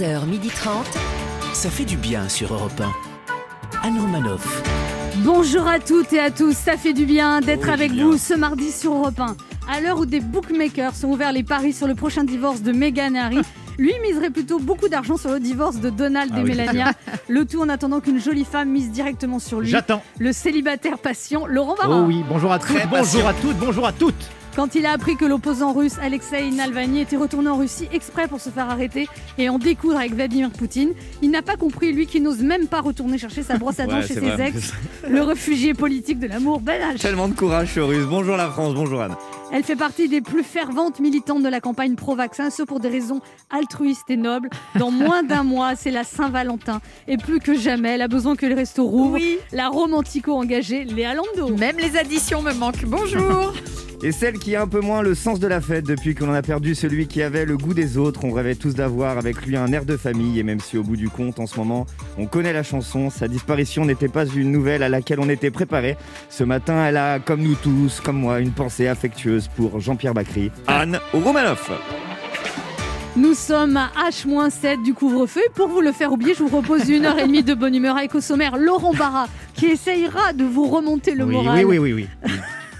11h30. Ça fait du bien sur Europe 1. Anne Romanoff. Bonjour à toutes et à tous, ça fait du bien d'être avec vous ce mardi sur Europe 1. À l'heure où des bookmakers sont ouverts les paris sur le prochain divorce de Meghan et Harry, lui miserait plutôt beaucoup d'argent sur le divorce de Donald Ah et oui. Melania. Le tout en attendant qu'une jolie femme mise directement sur lui. J'attends. Le célibataire patient Laurent Barra. Oh oui, bonjour à toutes, bonjour à toutes, bonjour à toutes. Quand il a appris que l'opposant russe Alexei Navalny était retourné en Russie exprès pour se faire arrêter et en découdre avec Vladimir Poutine, il n'a pas compris, lui qui n'ose même pas retourner chercher sa brosse à dents Ouais, chez ses vrai. ex, le réfugié politique de l'amour Ben H. Tellement de courage sur russe. Bonjour la France, bonjour Anne. Elle fait partie des plus ferventes militantes de la campagne pro-vaccin, ce pour des raisons altruistes et nobles. Dans moins d'un mois, c'est la Saint-Valentin. Et plus que jamais, elle a besoin que les restos rouvrent. Oui, La romantico engagée, Léa Lando. même les additions me manquent. Bonjour. Et celle qui a un peu moins le sens de la fête depuis qu'on en a perdu celui qui avait le goût des autres. On rêvait tous d'avoir avec lui un air de famille. Et même si au bout du compte, en ce moment, on connaît la chanson, sa disparition n'était pas une nouvelle à laquelle on était préparé. Ce matin, elle a, comme nous tous, comme moi, une pensée affectueuse pour Jean-Pierre Bacry. Anne Romanoff. Nous sommes à H-7 du couvre-feu. Et Pour vous le faire oublier, je vous propose une heure et demie de bonne humeur avec au sommaire Laurent Barra, qui essayera de vous remonter le oui, moral. oui, oui, oui, oui.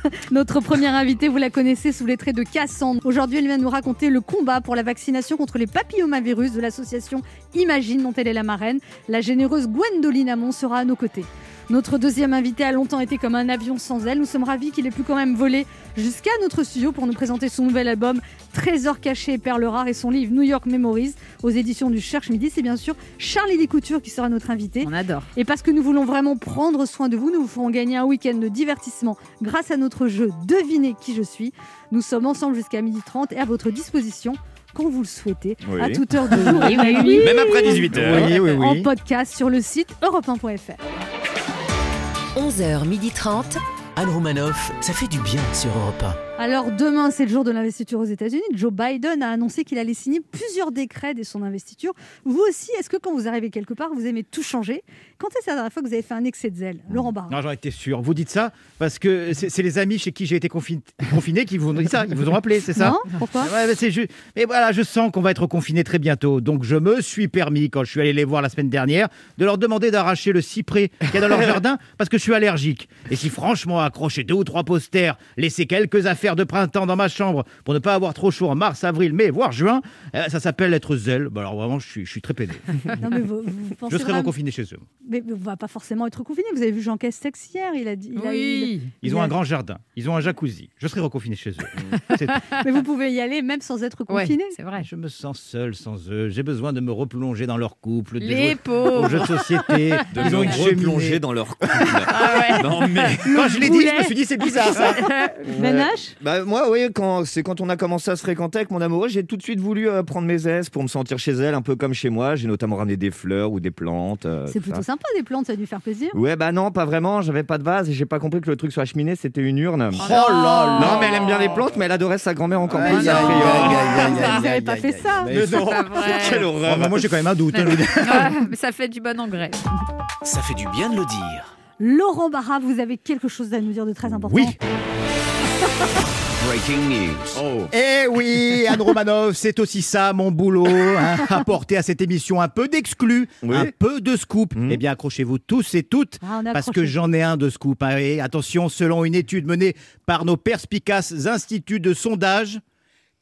Notre première invitée, vous la connaissez sous les traits de Cassandre. Aujourd'hui, elle vient nous raconter le combat pour la vaccination contre les papillomavirus de l'association Imagine, dont elle est la marraine. La généreuse Gwendoline Amon sera à nos côtés. Notre deuxième invité a longtemps été comme un avion sans aile. Nous sommes ravis qu'il ait pu quand même voler jusqu'à notre studio pour nous présenter son nouvel album Trésor caché et perles rares et son livre New York Memories aux éditions du Cherche Midi. C'est bien sûr Charlie Descoutures qui sera notre invité. On adore. Et parce que nous voulons vraiment prendre soin de vous, nous vous ferons gagner un week-end de divertissement grâce à notre jeu Devinez qui je suis. Nous sommes ensemble jusqu'à 12h30 et à votre disposition quand vous le souhaitez, Oui. à toute heure de jour Même après 18h. Oui, oui, en podcast sur le site europe1.fr. 11h30. Anne Romanoff, ça fait du bien sur Europe Alors demain, c'est le jour de l'investiture aux États-Unis. Joe Biden a annoncé qu'il allait signer plusieurs décrets dès son investiture. Vous aussi, est-ce que quand vous arrivez quelque part, vous aimez tout changer? Quand est-ce la dernière fois que vous avez fait un excès de zèle? Laurent Barra Non, j'en étais sûr. Vous dites ça parce que c'est les amis chez qui j'ai été confi- confiné qui vous ont dit ça. Ils vous ont rappelé, c'est ça? Non Pourquoi? Ouais, mais c'est ju- Mais voilà, je sens qu'on va être confiné très bientôt. Donc je me suis permis, quand je suis allé les voir la semaine dernière, de leur demander d'arracher le cyprès qu'il y a dans leur jardin parce que je suis allergique. Et si franchement accrocher deux ou trois posters, laisser quelques affaires de printemps dans ma chambre pour ne pas avoir trop chaud en mars, avril, mai, voire juin, euh, ça s'appelle être zèle. Bah alors vraiment, je suis, je suis très pédé. Non, mais vous, vous pensez Je serai vraiment- reconfiné chez eux. Mais on va pas forcément être confiné. Vous avez vu Jean Castex hier, il a dit. il a- il- Ils il ont a- un grand jardin, ils ont un jacuzzi. Je serai reconfiné chez eux. Mais vous pouvez y aller même sans être Ouais, confiné. c'est vrai. Je me sens seul sans eux. J'ai besoin de me replonger dans leur couple, de Les pauvres. jeux de société. De Ils ont me une cheminée. replonger dans leur couple. Ah ouais. non mais... Quand je l'ai dit, je me suis dit c'est bizarre ça. Ouais. Bah moi oui quand c'est quand on a commencé à se fréquenter avec mon amoureuse j'ai tout de suite voulu euh, prendre mes aises pour me sentir chez elle un peu comme chez moi j'ai notamment ramené des fleurs ou des plantes euh, C'est tout plutôt ça. sympa des plantes, ça a dû faire plaisir. ouais bah non pas vraiment j'avais pas de vase et j'ai pas compris que le truc sur la cheminée c'était une urne Oh là non mais elle aime bien les plantes mais elle adorait sa grand-mère encore Aïe, plus aïe, a priori. aïe, aïe, aïe, Vous aïe, n'avez aïe, pas aïe, fait aïe, ça. aïe. Mais non. Pas vrai. Quelle Oh, horreur moi j'ai quand même un doute. hein, je vous dis. Ouais, mais ça fait du bon engrais. Ça fait du bien de le dire. Laurent Barra, vous avez quelque chose à nous dire de très important. Oui. Breaking news. Oh. Eh oui, Anne Romanov, c'est aussi ça mon boulot, hein, apporter à cette émission un peu d'exclus, Oui. un peu de scoop. Mhm. Eh bien, accrochez-vous tous et toutes, Ah, parce que j'en ai un de scoop. hein. Et attention, selon une étude menée par nos perspicaces instituts de sondage,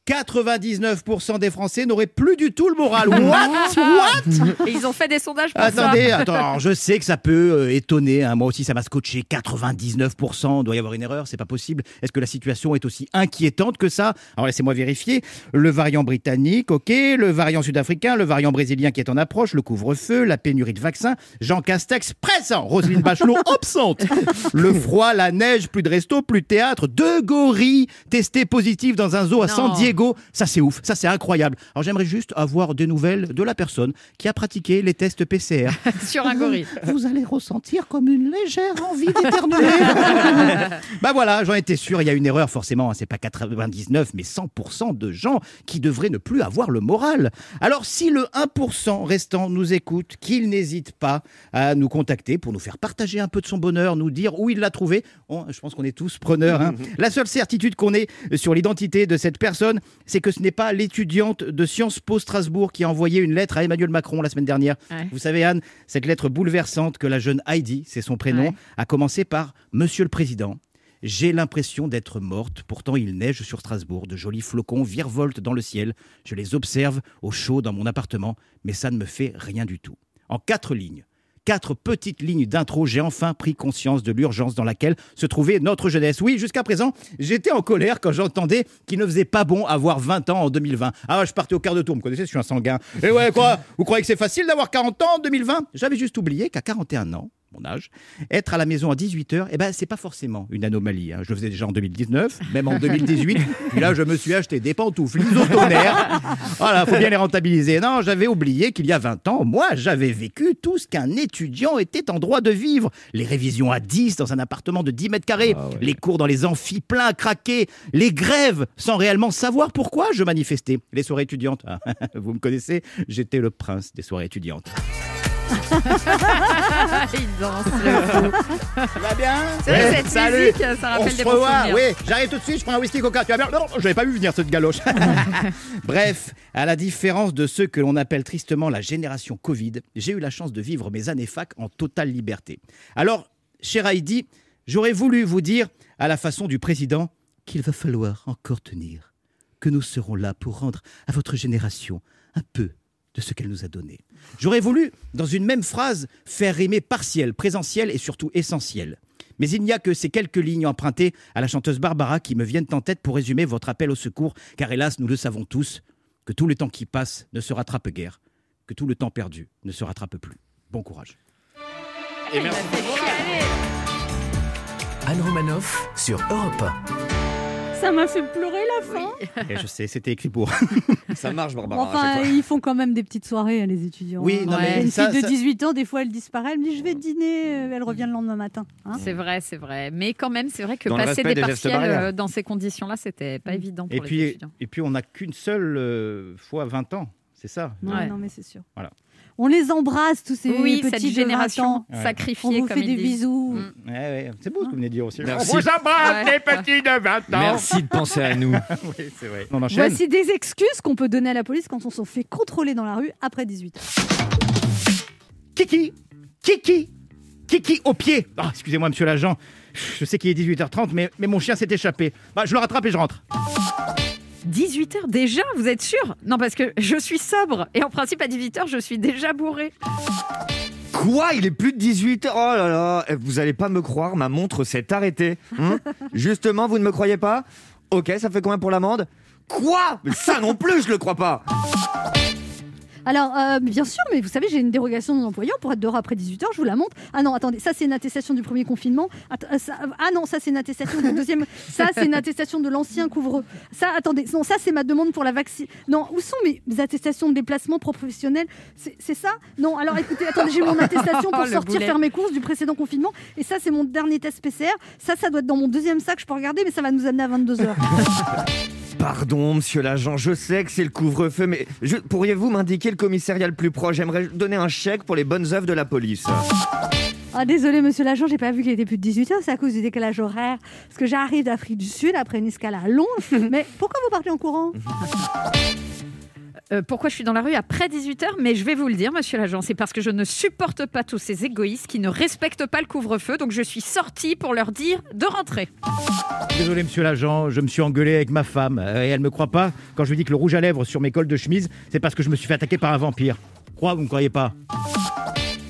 99% des Français n'auraient plus du tout le moral. What? What? Et ils ont fait des sondages pour Attendez, attends, alors, je sais que ça peut euh, étonner. hein. Moi aussi, ça m'a scotché. 99%. Doit y avoir une erreur, c'est pas possible. Est-ce que la situation est aussi inquiétante que ça? Alors laissez-moi vérifier. Le variant britannique, ok. Le variant sud-africain, le variant brésilien qui est en approche, le couvre-feu, la pénurie de vaccins. Jean Castex présent. Roselyne Bachelot absente. Le froid, la neige, plus de resto, plus de théâtre. Deux gorilles testés positifs dans un zoo à. San Diego. Ça, c'est ouf. Ça, c'est incroyable. Alors j'aimerais juste avoir des nouvelles de la personne qui a pratiqué les tests PCR. sur un gorille. Vous allez ressentir comme une légère envie d'éternuer. bah voilà, j'en étais sûr. Il y a une erreur, forcément. hein. C'est pas 99, mais 100% de gens qui devraient ne plus avoir le moral. Alors, si le 1% restant nous écoute, qu'il n'hésite pas à nous contacter pour nous faire partager un peu de son bonheur, nous dire où il l'a trouvé. Je pense qu'on est tous preneurs. hein. La seule certitude qu'on ait sur l'identité de cette personne, concerne, c'est que ce n'est pas l'étudiante de Sciences Po Strasbourg qui a envoyé une lettre à Emmanuel Macron la semaine dernière. Ouais. Vous savez, Anne, cette lettre bouleversante que la jeune Heidi, c'est son prénom, Ouais. a commencé par Monsieur le Président. J'ai l'impression d'être morte, pourtant il neige sur Strasbourg, de jolis flocons virevoltent dans le ciel, je les observe au chaud dans mon appartement, mais ça ne me fait rien du tout. En quatre lignes, quatre petites lignes d'intro, j'ai enfin pris conscience de l'urgence dans laquelle se trouvait notre jeunesse. Oui, jusqu'à présent, j'étais en colère quand j'entendais qu'il ne faisait pas bon avoir 20 ans en 2020. Ah, je partais au quart de tour, vous me connaissez, je suis un sanguin. Et ouais, quoi? Vous croyez que c'est facile d'avoir 40 ans en 2020 J'avais juste oublié qu'à 41 ans, mon âge, être à la maison à 18h, eh ben, c'est pas forcément une anomalie. hein. Je le faisais déjà en 2019, même en 2018. Puis là, je me suis acheté des pantoufles isotonaires. Voilà, faut bien les rentabiliser. Non, j'avais oublié qu'il y a 20 ans, moi, j'avais vécu tout ce qu'un étudiant était en droit de vivre. Les révisions à 10 dans un appartement de 10 mètres carrés, les cours dans les amphis pleins à craquer, les grèves sans réellement savoir pourquoi je manifestais. Les soirées étudiantes, ah, vous me connaissez, j'étais le prince des soirées étudiantes. Il danse. le fou. Ça va bien C'est vrai que cette salut. musique, ça On rappelle se des bons revoit, souvenirs. oui, j'arrive tout de suite, je prends un whisky coca. Tu vas bien Non, non, je n'avais pas vu venir cette galoche. Bref, à la différence de ceux que l'on appelle tristement la génération Covid, j'ai eu la chance de vivre mes années fac en totale liberté. Alors, cher Heidi, j'aurais voulu vous dire, à la façon du président, qu'il va falloir encore tenir, que nous serons là pour rendre à votre génération un peu de ce qu'elle nous a donné. J'aurais voulu, dans une même phrase, faire rimer partiel, présentiel et surtout essentiel. Mais il n'y a que ces quelques lignes empruntées à la chanteuse Barbara qui me viennent en tête pour résumer votre appel au secours, car hélas, nous le savons tous, que tout le temps qui passe ne se rattrape guère, que tout le temps perdu ne se rattrape plus. Bon courage. Fait chialer. Anne Romanoff sur Europe 1. Ça m'a fait pleurer la fin. Et je sais, c'était écrit pour. Ça marche, Barbara. Enfin, fois. ils font quand même des petites soirées, les étudiants. Oui, non, mais une ça- fille de ça- 18 ans, des fois, elle disparaît. Elle me dit Je vais dîner. euh, Elle revient le lendemain matin. hein. C'est vrai, c'est vrai. Mais quand même, c'est vrai que Dans passer des partiels barrières. euh, dans ces conditions-là, c'était pas évident pour Et les puis, étudiants. et puis on n'a qu'une seule euh, fois 20 ans, c'est ça Ouais, non, mais c'est sûr. Voilà. On les embrasse, tous ces Oui, cette petits de 20 génération ans. Ouais. sacrifiée, On vous comme fait des disent. bisous. Mm. Ouais, ouais. C'est beau ce que vous venez de dire aussi. Merci. On vous embrasse, Ouais. les petits de 20 ans Merci de penser à nous. Oui, c'est vrai. On Voici des excuses qu'on peut donner à la police quand on s'en fait contrôler dans la rue après 18 ans. Kiki Kiki Kiki au pied Ah, Excusez-moi, monsieur l'agent. Je sais qu'il est 18h30, mais, mais mon chien s'est échappé. Bah, je le rattrape et je rentre. 18h déjà, vous êtes sûr? Non, parce que je suis sobre. Et en principe, à 18h, je suis déjà bourré. Quoi? Il est plus de 18 h Oh là là. Eh, Vous allez pas me croire, ma montre s'est arrêtée. Hein? Justement, vous ne me croyez pas? Ok, ça fait combien pour l'amende? Quoi? Mais ça non plus, je le crois pas Alors, euh, bien sûr, mais vous savez, j'ai une dérogation de mon employeur pour être dehors après 18h, je vous la montre. Ah non, attendez, ça c'est une attestation du premier confinement. Att- euh, ça- ah non, ça c'est une attestation du deuxième. Ça c'est une attestation de l'ancien couvre. Ça, attendez, non, ça c'est ma demande pour la vaccine. Non, où sont mes attestations de déplacement professionnel? C'est ça? Non, alors écoutez, attendez, j'ai mon attestation pour sortir boulet. faire mes courses du précédent confinement. Et ça c'est mon dernier test PCR. Ça, ça doit être dans mon deuxième sac, je peux regarder, mais ça va nous amener à 22h. Pardon, monsieur l'agent, je sais que c'est le couvre-feu, mais je- pourriez-vous m'indiquer le commissariat le plus proche J'aimerais donner un chèque pour les bonnes œuvres de la police. Ah désolé monsieur l'agent, j'ai pas vu qu'il était plus de 18h, c'est à cause du décalage horaire. Parce que j'arrive d'Afrique du Sud après une escale à Londres. Mais pourquoi vous partez en courant? Euh, pourquoi je suis dans la rue après 18h Mais je vais vous le dire, monsieur l'agent, c'est parce que je ne supporte pas tous ces égoïstes qui ne respectent pas le couvre-feu. Donc je suis sortie pour leur dire de rentrer. Désolé, monsieur l'agent, je me suis engueulé avec ma femme. euh, Et elle me croit pas quand je lui dis que le rouge à lèvres sur mes cols de chemise, c'est parce que je me suis fait attaquer par un vampire. Crois, vous ne croyez pas?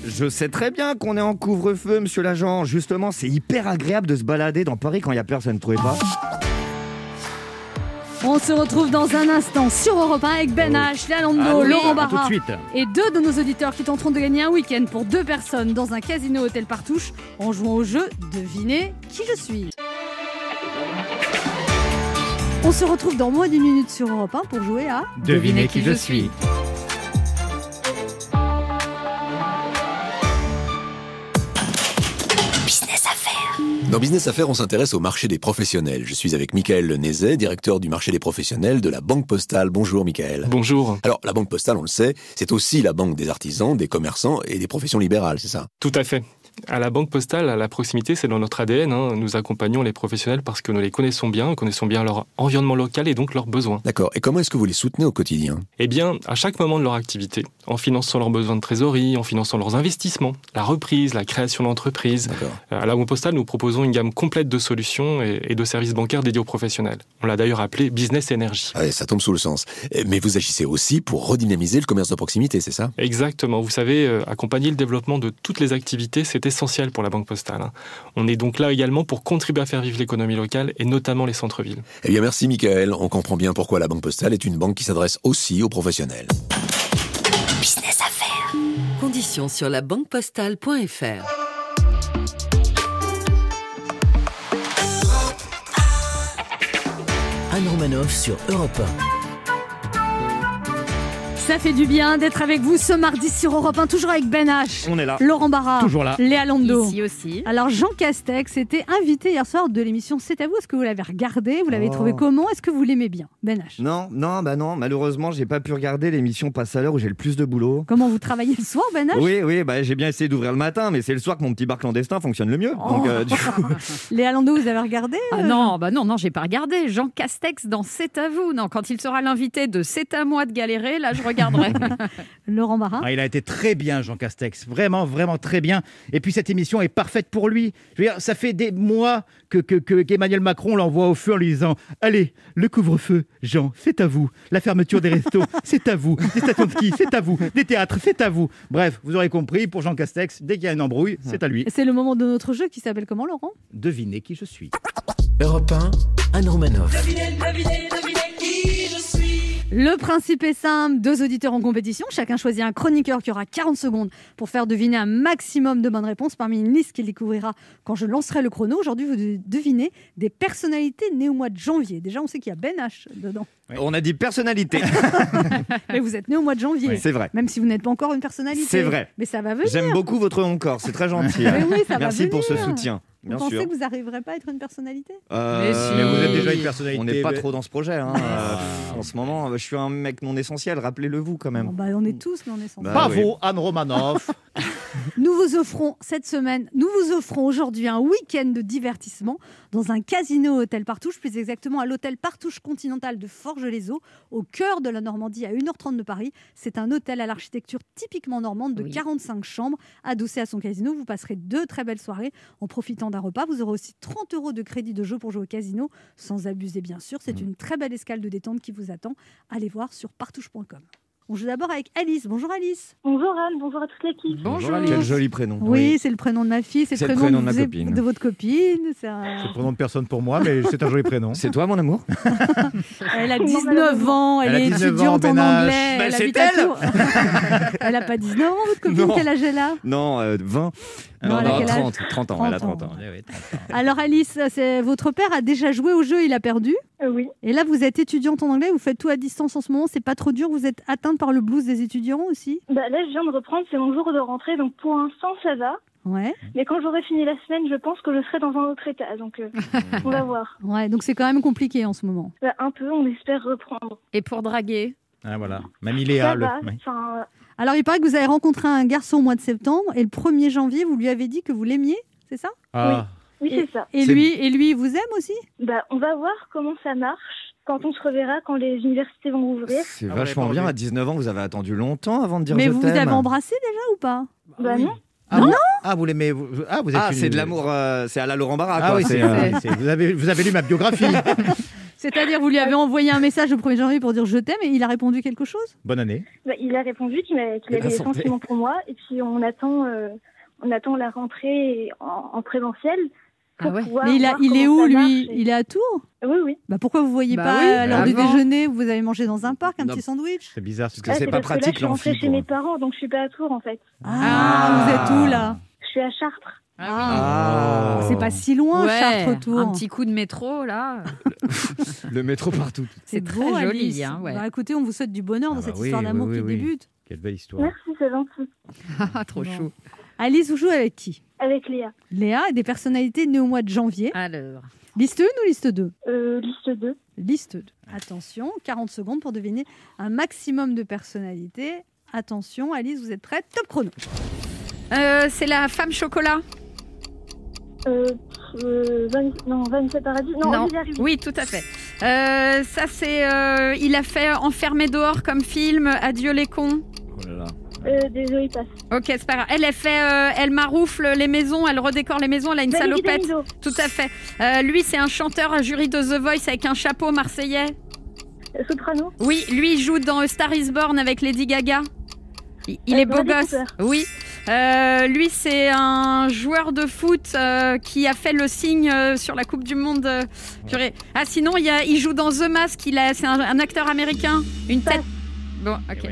Je sais très bien qu'on est en couvre-feu, monsieur l'agent. Justement, c'est hyper agréable de se balader dans Paris quand il y a personne, trouvez pas? On se retrouve dans un instant sur Europe 1 avec Ben H, Léa Lando, Ah oui, Laurent à tout de Barra suite. et deux de nos auditeurs qui tenteront de gagner un week-end pour deux personnes dans un casino hôtel Partouche en jouant au jeu Devinez qui je suis. On se retrouve dans moins d'une minute sur Europe 1 pour jouer à Devinez qui je suis. Dans Business Affaires, on s'intéresse au marché des professionnels. Je suis avec Michael Lenezet, directeur du marché des professionnels de la Banque Postale. Bonjour Michael. Bonjour. Alors, la Banque Postale, on le sait, c'est aussi la banque des artisans, des commerçants et des professions libérales, c'est ça? Tout à fait. À la Banque Postale, à la proximité, c'est dans notre ADN. hein. Nous accompagnons les professionnels parce que nous les connaissons bien, nous connaissons bien leur environnement local et donc leurs besoins. D'accord. Et comment est-ce que vous les soutenez au quotidien? Eh bien, à chaque moment de leur activité, en finançant leurs besoins de trésorerie, en finançant leurs investissements, la reprise, la création d'entreprises. D'accord. À la Banque Postale, nous proposons une gamme complète de solutions et et de services bancaires dédiés aux professionnels. On l'a d'ailleurs appelé Business Energy. Ouais, ça tombe sous le sens. Eh, Mais vous agissez aussi pour redynamiser le commerce de proximité, c'est ça? Exactement. Vous savez, euh, accompagner le développement de toutes les activités, c'est essentiel pour la Banque Postale. hein. On est donc là également pour contribuer à faire vivre l'économie locale et notamment les centres-villes. Eh bien, merci, Michael. On comprend bien pourquoi la Banque Postale est une banque qui s'adresse aussi aux professionnels. Conditions sur la banquepostale.fr. Anne Romanoff sur Europe Ça fait du bien d'être avec vous ce mardi sur Europe 1, toujours avec Ben H, On est là. Laurent Barra, Toujours là. Léa Lando. Ici aussi. Alors Jean Castex était invité hier soir de l'émission C'est à vous. Est-ce que vous l'avez regardé? Vous l'avez Oh. trouvé comment? Est-ce que vous l'aimez bien Ben H? Non, non, bah non. Malheureusement, j'ai pas pu regarder l'émission Passe à l'heure où j'ai le plus de boulot. Comment vous travaillez le soir Ben H? Oui, oui, bah, j'ai bien essayé d'ouvrir le matin, mais c'est le soir que mon petit bar clandestin fonctionne le mieux. Donc, euh, du coup, Léa Lando, vous avez regardé Ah euh, non, bah non, non, j'ai pas regardé. Jean Castex dans C'est à vous. Non, quand il sera l'invité de C'est à moi de galérer, là, je regarderai. Laurent Barra Ah, il a été très bien, Jean Castex. Vraiment, vraiment très bien. Et puis, cette émission est parfaite pour lui. Je veux dire, ça fait des mois que, que, que- qu'Emmanuel Macron l'envoie au feu en lui disant Allez, le couvre-feu, Jean, c'est à vous. La fermeture des restos, c'est à vous. Des stations de ski, c'est à vous. Des théâtres, c'est à vous. Bref, vous aurez compris, pour Jean Castex, dès qu'il y a une embrouille, c'est à lui. C'est le moment de notre jeu qui s'appelle comment Laurent? Devinez qui je suis. Europe 1, Anne Romanoff. Le principe est simple, deux auditeurs en compétition, chacun choisit un chroniqueur qui aura 40 secondes pour faire deviner un maximum de bonnes réponses parmi une liste qu'il découvrira quand je lancerai le chrono. Aujourd'hui, vous devez deviner des personnalités nées au mois de janvier. Déjà, on sait qu'il y a Ben H dedans. on a dit personnalité. Mais vous êtes né au mois de janvier. C'est vrai. Même si vous n'êtes pas encore une personnalité. C'est vrai. Mais ça va venir. J'aime beaucoup votre encore, c'est très gentil. Mais oui, ça va Merci pour ce venir. Vous Bien pensez sûr. que vous n'arriverez pas à être une personnalité? Euh, Mais si. Mais vous êtes déjà une personnalité. On n'est pas mais- trop dans ce projet. hein. Euh, en ce moment, je suis un mec non essentiel, rappelez-le vous quand Bon, même. bah, On est tous, mais on est sans Bah, Bravo, Anne Romanoff. Nous vous offrons cette semaine, nous vous offrons aujourd'hui un week-end de divertissement dans un casino hôtel Partouche, plus exactement à l'hôtel Partouche Continental de Forges-les-Eaux, au cœur de la Normandie, à 1h30 de Paris. C'est un hôtel à l'architecture typiquement normande de Oui. 45 chambres, adossé à son casino. Vous passerez deux très belles soirées en profitant d'un repas. Vous aurez aussi 30 euros de crédit de jeu pour jouer au casino, sans abuser bien sûr. C'est une très belle escale de détente qui vous attend. Allez voir sur partouche.com. On joue d'abord avec Alice. Bonjour Alice. Bonjour Anne, bonjour à toute l'équipe. Bonjour. Quel joli prénom. Oui, c'est le prénom de ma fille, c'est C'est le le prénom, prénom de ma copine. de votre copine. c'est un- le prénom de personne pour moi, mais c'est un joli prénom. C'est toi mon amour Elle a Non, 19 malheureusement. ans, elle, Elle a est 19 ans, étudiante en anglais. Bah, elle habite elle elle n'a pas 19 ans, votre copine, Non. quel âge elle a? Non, euh, 20. Non, elle a quel âge 30, 30 ans, elle a 30 30 ans. Oui, 30 ans. Alors Alice, votre père a déjà joué au jeu, il a perdu. Euh, oui, Et là, vous êtes étudiante en anglais, vous faites tout à distance en ce moment, c'est pas trop dur, vous êtes atteinte par le blues des étudiants aussi? Bah, là je viens de reprendre, c'est mon jour de rentrée, donc pour l'instant ça va. Ouais, Mais quand j'aurai fini la semaine, je pense que je serai dans un autre état, donc euh, on va voir. ouais, donc c'est quand même compliqué en ce moment. Bah, un peu, on espère reprendre. Et pour draguer? Ah, voilà. Mamie Léa. ça le- enfin, Alors il paraît que vous avez rencontré un garçon au mois de septembre et le 1er janvier, vous lui avez dit que vous l'aimiez, c'est ça? Ah, oui c'est ça. et lui, et lui, il vous aime aussi? Bah, on va voir comment ça marche quand on se reverra, quand les universités vont ouvrir. C'est Ah, vachement bien. À 19 ans, vous avez attendu longtemps avant de dire Mais je vous t'aime. avez embrassé déjà ou pas? Bah oui. non. Ah, vous- ah, vous l'aimez vous- Ah, vous êtes Ah, une- c'est de l'amour, euh, c'est à la Laurent Barra. Ah quoi. oui, C'est, euh, c'est- vous, avez, vous avez lu ma biographie. C'est-à-dire, vous lui avez envoyé un message le 1er janvier pour dire je t'aime et il a répondu quelque chose? Bonne année. Bah, il a répondu qu'il La avait des sentiments pour moi, et puis on attend, euh, on attend la rentrée en, en présentiel. Pour Ah ouais. Mais il, a, voir il est où, lui? et- Il est à Tours? Oui, oui. bah Pourquoi vous voyez Bah pas oui, à l'heure du déjeuner Vous avez mangé dans un parc, un Non. petit sandwich? C'est bizarre. Parce que Ah, c'est pas parce que là, pratique je suis rentrée chez mes parents, donc je suis pas à Tours en fait. Ah, vous êtes où là? Je suis à Chartres. Ah. C'est pas si loin, Ouais, Chartres-Tours. Un petit coup de métro, là. Le métro partout. C'est beau, très joli, Alice. hein, ouais. Bah, écoutez, on vous souhaite du bonheur Ah dans bah cette oui, histoire oui, d'amour oui, qui oui. débute. Quelle belle histoire. Merci, c'est gentil. Ah, trop Bon. chou. Alice, vous jouez avec qui? Avec Léa. Léa et des personnalités nées au mois de janvier. Alors, Liste 1 ou liste 2 Euh, liste 2. Liste 2. Attention, 40 secondes pour deviner un maximum de personnalités. Attention, Alice, vous êtes prête? Top chrono. Euh, c'est la femme chocolat Euh, euh, non, Vanessa Paradis. Non, Non. Oui, tout à fait. Euh, ça, c'est. euh, il a fait Enfermé dehors comme film, Adieu les cons. Oh là là. Euh, désolé, passe. Ok, c'est pas grave. Elle, elle fait. euh, elle maroufle les maisons, elle redécore les maisons, elle a une Malik salopette. Damido. Tout à fait. Euh, lui, c'est un chanteur, un jury de The Voice avec un chapeau marseillais. Euh, Soprano. Oui, lui, il joue dans Star is Born avec Lady Gaga. Il, il Euh, est beau gosse. Oui. Euh, lui, c'est un joueur de foot euh, qui a fait le signe euh, sur la Coupe du Monde. euh, purée. Ah, sinon, il, y a- il joue dans The Mask. C'est un, un acteur américain. Une tête. Bon, ok.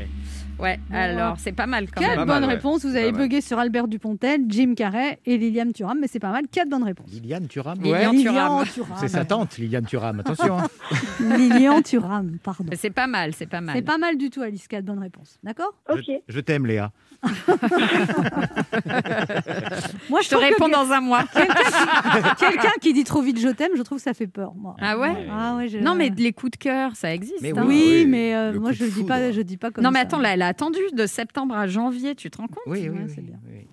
Ouais. Alors, c'est pas mal quand Quatre même. Mal, bonnes ouais. réponses. Vous avez bugué sur Albert Dupontel, Jim Carrey et Liliane Thuram, mais c'est pas mal. Quatre bonnes réponses. Liliane Thuram Lilian Thuram. Thuram. C'est sa tante, Liliane Thuram. Attention. hein. Lilian Thuram, pardon. Mais C'est pas mal, c'est pas mal. C'est pas mal du tout, Alice. Quatre bonnes réponses. D'accord? Ok. Je, je t'aime, Léa. Moi, Je te que réponds dans un mois. Quelqu'un qui dit trop vite je t'aime, je trouve que ça fait peur. Moi. Ah ouais Ah ouais, je- Non, mais les coups de cœur, ça existe. Mais hein. Oui, oui, mais euh, moi je de dis pas, je dis pas comme Non, mais ça. attends, là, elle a attendu de septembre à janvier, tu te rends compte? Oui, oui, Ouais, oui, c'est bien. oui.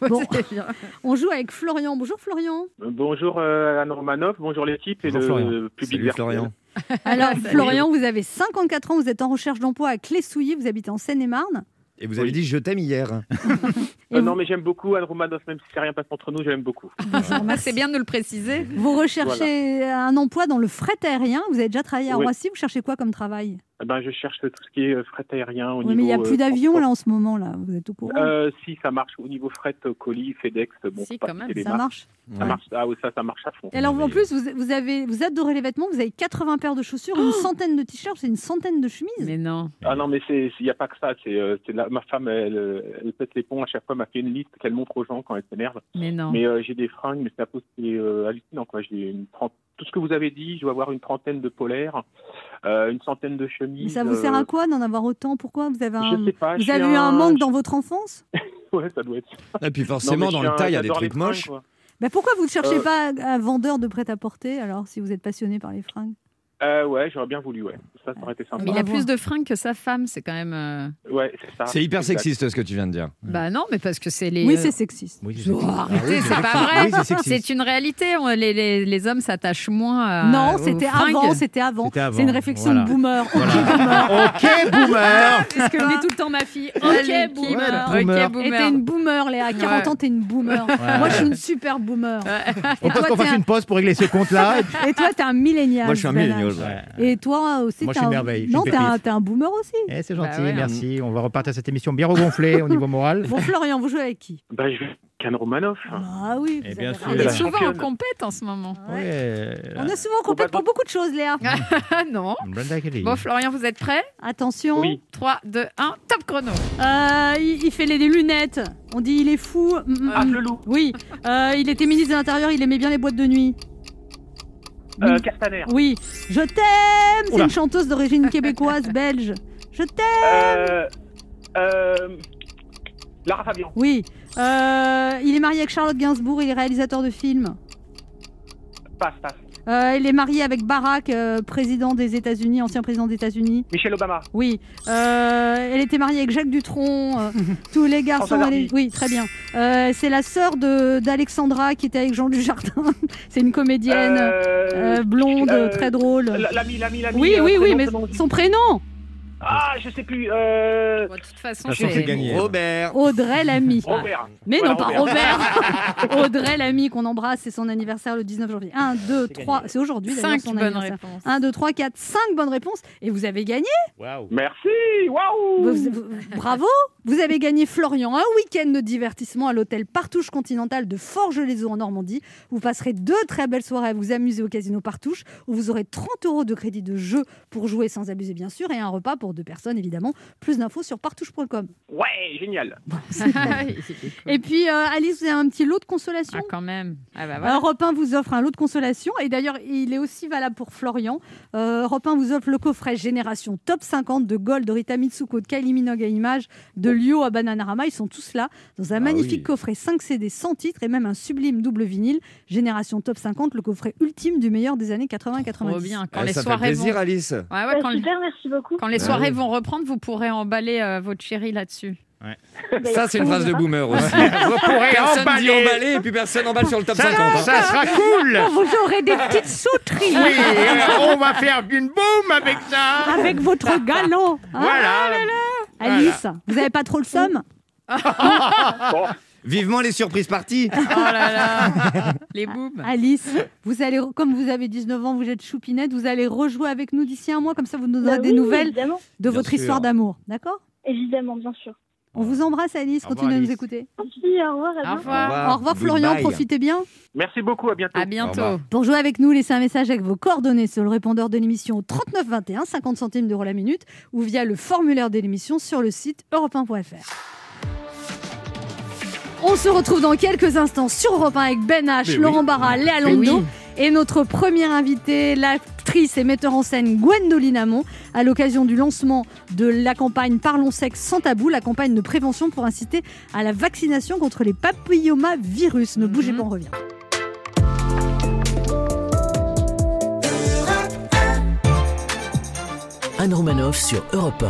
Bon. On joue avec Florian. Bonjour Florian. Bonjour euh, Anne Romanoff, bonjour l'équipe et Bonjour, le Florian. public Salut. Florian. Alors. Florian, vous avez 54 ans, vous êtes en recherche d'emploi à Clé-Souilly, vous habitez en Seine-et-Marne. Et vous avez Oui. dit je t'aime hier. Euh, non mais j'aime beaucoup Anne Romanoff, même si rien passe entre nous, j'aime beaucoup. Ah, c'est bien de le préciser. Vous recherchez un emploi dans le fret aérien, vous avez déjà travaillé à Oui. Roissy, vous cherchez quoi comme travail? Ben, je cherche tout ce qui est euh, fret aérien au Oui, niveau... mais il n'y a euh, plus d'avions là en ce moment, là. vous êtes au courant? Euh, si, ça marche au niveau fret, euh, colis, FedEx, bon, Si, quand même, Ça marche? Ça marche, ah oui, ça, ça marche à fond. Et alors en plus, vous, vous, avez, vous adorez les vêtements, vous avez 80 paires de chaussures, une centaine de t-shirts, c'est une centaine de chemises. Mais non. Ah non, mais c'est, il n'y a pas que ça. C'est, euh, ma femme, elle, euh, elle pète les ponts à chaque fois. Elle m'a fait une liste qu'elle montre aux gens quand elle s'énerve. Mais non. Mais euh, j'ai des fringues, mais c'est un peu c'est, euh, hallucinant. Quoi. J'ai une trente- Tout ce que vous avez dit, je dois avoir une trentaine de polaires, euh, une centaine de Mais chemises. ça vous sert à euh, quoi d'en avoir autant? Pourquoi Vous avez, un... Je sais pas. je vous avez eu un un manque dans votre enfance? Ouais, ça doit être. ça. Et puis forcément, mais dans le tas, il y a des trucs moches. quoi. bah Pourquoi vous ne cherchez Euh. pas un vendeur de prêt-à-porter alors si vous êtes passionné par les fringues? Euh, ouais, j'aurais bien voulu, ouais. Ça, ça aurait été sympa. Mais il a plus de fringues que sa femme, c'est quand même. euh, Ouais, c'est ça. C'est hyper Exact. sexiste ce que tu viens de dire. Bah non, mais parce que c'est les. Oui, euh, c'est sexiste. Oui, c'est Oh, arrêtez, Ah oui, c'est pas vrai. Oui, c'est sexiste. C'est une réalité. on- les, les, les hommes s'attachent moins à. non, aux c'était fringues. avant, c'était avant. C'était avant, C'est une réflexion voilà. de boomer. Ok, boomer C'est ce que me dit tout le temps ma fille. Allez, Ok, boomer. Ok, Boomer. Et boomer. t'es une boomer, Léa. À 40 Ouais. ans, t'es une boomer. Ouais. Moi, je suis une super boomer. On pense qu'on t'es fasse un- une pause pour régler ce compte-là. et Et toi, t'es un millénial. Moi, je suis un millénial. Et toi aussi, Moi, je t'es suis un... une merveille, je suis Non, t'es un, pépite. t'es un boomer aussi. Eh, c'est Bah gentil, ouais. merci. On va repartir cette émission bien regonflée au niveau moral. Bon, Florian, vous jouez avec qui? Bah, je vais avec Anne Romanoff. Ah oui, vous Eh avez bien raison. sûr. Elle est souvent en compète en ce moment. Ouais. Ouais. On est souvent en compète pour beaucoup de choses, Léa. Ah non. Brenda Kelly. Bon, Florian, vous êtes prêts? Attention, Oui. 3, 2, 1, top chrono. Euh, il, il fait les, les lunettes. On dit il est fou. Mm, mm, Ah, mm. le loup. Oui, Euh, il était ministre de l'Intérieur, il aimait bien les boîtes de nuit. Euh, Castaner. Oui, je t'aime. C'est Oula. une chanteuse d'origine québécoise, belge. Je t'aime. Euh, euh, Lara Fabian. Oui, Euh, il est marié avec Charlotte Gainsbourg, il est réalisateur de films. Passe, passe. Euh, il est marié avec Barack, euh, président des États-Unis, ancien président des États-Unis. Michelle Obama. Oui. Euh, elle était mariée avec Jacques Dutronc. euh, tous les garçons. Elle est-. Oui, très bien. Euh, c'est la sœur de d'Alexandra qui était avec Jean Dujardin. c'est une comédienne Euh, blonde, très drôle. L'ami, l'ami, l'ami. Oui, oui, oui, mais son prénom Ah, je sais plus. Euh... Bon, de toute façon, je c'est vais- gagné. Robert. Audrey Lamy. Robert. Mais Voilà, non, pas Robert. Audrey Lamy qu'on embrasse, c'est son anniversaire le 19 janvier. 1, 2, 3, c'est aujourd'hui d'ailleurs 5 son bonnes anniversaire. réponses. 1, 2, 3, 4, 5 bonnes réponses. Et vous avez gagné. Waouh. Merci. Waouh. Bravo. Vous avez gagné Florian, un week-end de divertissement à l'hôtel Partouche Continental de Forges-les-Eaux en Normandie. Vous passerez deux très belles soirées à vous amuser au casino Partouche où vous aurez 30 euros de crédit de jeu pour jouer sans abuser bien sûr et un repas pour deux personnes évidemment. Plus d'infos sur partouche.com. Ouais, génial. Et puis euh, Alice, vous avez un petit lot de consolation Ah, quand même. Ah, bah voilà. Europe 1 vous offre un lot de consolation et d'ailleurs il est aussi valable pour Florian. Euh, Europe 1 vous offre le coffret Génération Top 50 de Gold, de Rita Mitsuko, de Kylie Minogue à Image, de Lio à Bananarama. Ils sont tous là dans un magnifique oui. coffret 5 CD sans titre et même un sublime double vinyle. Génération Top 50, le coffret ultime du meilleur des années 80-90. Trop bien. Quand Ah, les ça fait soirées plaisir, vont... Alice. Ouais, ouais, Bah, quand, super, merci beaucoup. quand les Ah soirées oui. vont reprendre, vous pourrez emballer euh, votre chérie là-dessus. Ça, c'est une phrase de boomer aussi. Vous pourrez Personne dit emballer. emballer et puis personne emballe sur le top Ça, 50. hein. ça sera cool. Vous aurez des petites sauteries Oui, euh, on va faire une boum avec ça. avec votre galon. hein. Voilà. Alice, vous avez pas trop le somme Vivement les surprises parties. Oh là là Les boobs Alice, vous allez, comme vous avez 19 ans, vous êtes choupinette, vous allez rejouer avec nous d'ici un mois, comme ça vous nous donnerez Bah des nouvelles Évidemment, de Bien votre sûr. histoire d'amour. D'accord? Évidemment, bien sûr. On vous embrasse Alice, Au continuez revoir, à nous écouter. Merci, au revoir. à Au bientôt. revoir. Au revoir Florian, profitez bien. Merci beaucoup, à bientôt. À bientôt. Pour jouer avec nous, laissez un message avec vos coordonnées sur le répondeur de l'émission au 39 21, 50 centimes d'euros la minute, ou via le formulaire de l'émission sur le site europe 1.fr. On se retrouve dans quelques instants sur Europe 1 avec Ben H, Mais Laurent oui. Barra, Léa Londo oui. et notre première invitée, l'actrice et metteur en scène Gwendoline Amon, à l'occasion du lancement de la campagne Parlons sexe sans tabou, la campagne de prévention pour inciter à la vaccination contre les papillomavirus. Ne bougez pas, on revient. Anne Romanoff sur Europe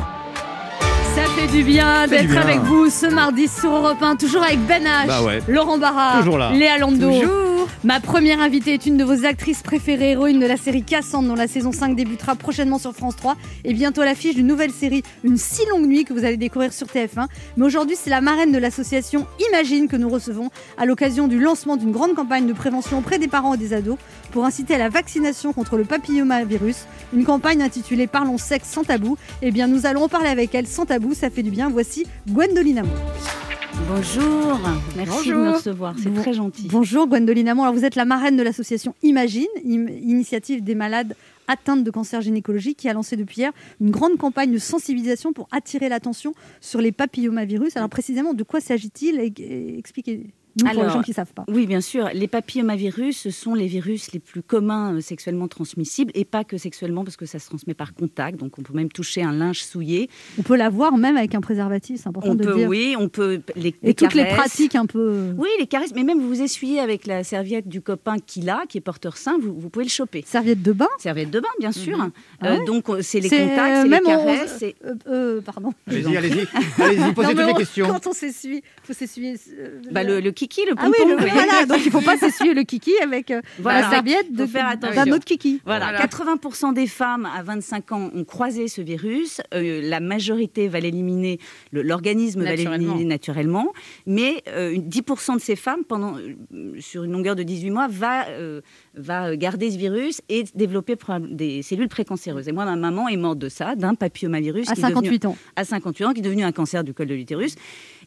Ça fait du bien d'être avec vous ce mardi sur Europe 1, toujours avec Ben H, Bah ouais. Laurent Barra. Léa Lando. Toujours Ma première invitée est une de vos actrices préférées, héroïne de la série Cassandre, dont la saison 5 débutera prochainement sur France 3, et bientôt l'affiche d'une nouvelle série, Une si longue nuit, que vous allez découvrir sur TF1. Mais aujourd'hui, c'est la marraine de l'association Imagine que nous recevons à l'occasion du lancement d'une grande campagne de prévention auprès des parents et des ados pour inciter à la vaccination contre le papillomavirus. Une campagne intitulée Parlons sexe sans tabou. Eh bien, nous allons en parler avec elle sans tabou, ça fait du bien. Voici Gwendoline. Bonjour, merci de me recevoir, c'est Bon- très gentil. Bonjour Gwendoline Amon. Alors vous êtes la marraine de l'association Imagine, im- initiative des malades atteintes de cancer gynécologique, qui a lancé depuis hier une grande campagne de sensibilisation pour attirer l'attention sur les papillomavirus. Alors précisément, de quoi s'agit-il Et- Expliquez-nous pour les Alors, gens qui ne savent pas. Oui, bien sûr, les papillomavirus, ce sont les virus les plus communs euh, sexuellement transmissibles et pas que sexuellement parce que ça se transmet par contact, donc on peut même toucher un linge souillé. On peut l'avoir même avec un préservatif, c'est important On de peut, dire. oui, on peut les, Et les toutes les pratiques un peu... Oui, les caresses, mais même vous vous essuyez avec la serviette du copain qu'il a, qui est porteur sain, vous, vous pouvez le choper. Serviette de bain? Serviette de bain, bien sûr. Mhm. Ah Euh, ouais? donc euh, c'est les contacts, euh, c'est les même on- caresses. c'est- Euh, euh, pardon. Allez-y, allez-y. Allez-y, posez Non, mais toutes les on- questions. Quand on s'essuie, faut s'essuyer... euh, Bah, le, le kiki, le Ah pompon. oui, le- voyez. voilà, donc il ne faut pas s'essuyer le kiki avec euh, Voilà. la serviette de- faire d'un attention. autre kiki. Voilà, Voilà. 80% des femmes à 25 ans ont croisé ce virus. Euh, la majorité va l'éliminer, le- l'organisme va l'éliminer naturellement. Mais euh, une- 10% de ces femmes, pendant, euh, sur une longueur de 18 mois, va, euh, va garder ce virus et développer des cellules précancéreuses. Et moi, ma maman est morte de ça, d'un papillomavirus. À qui est devenu- 58 ans. à 58 ans, qui est devenu un cancer du col de l'utérus.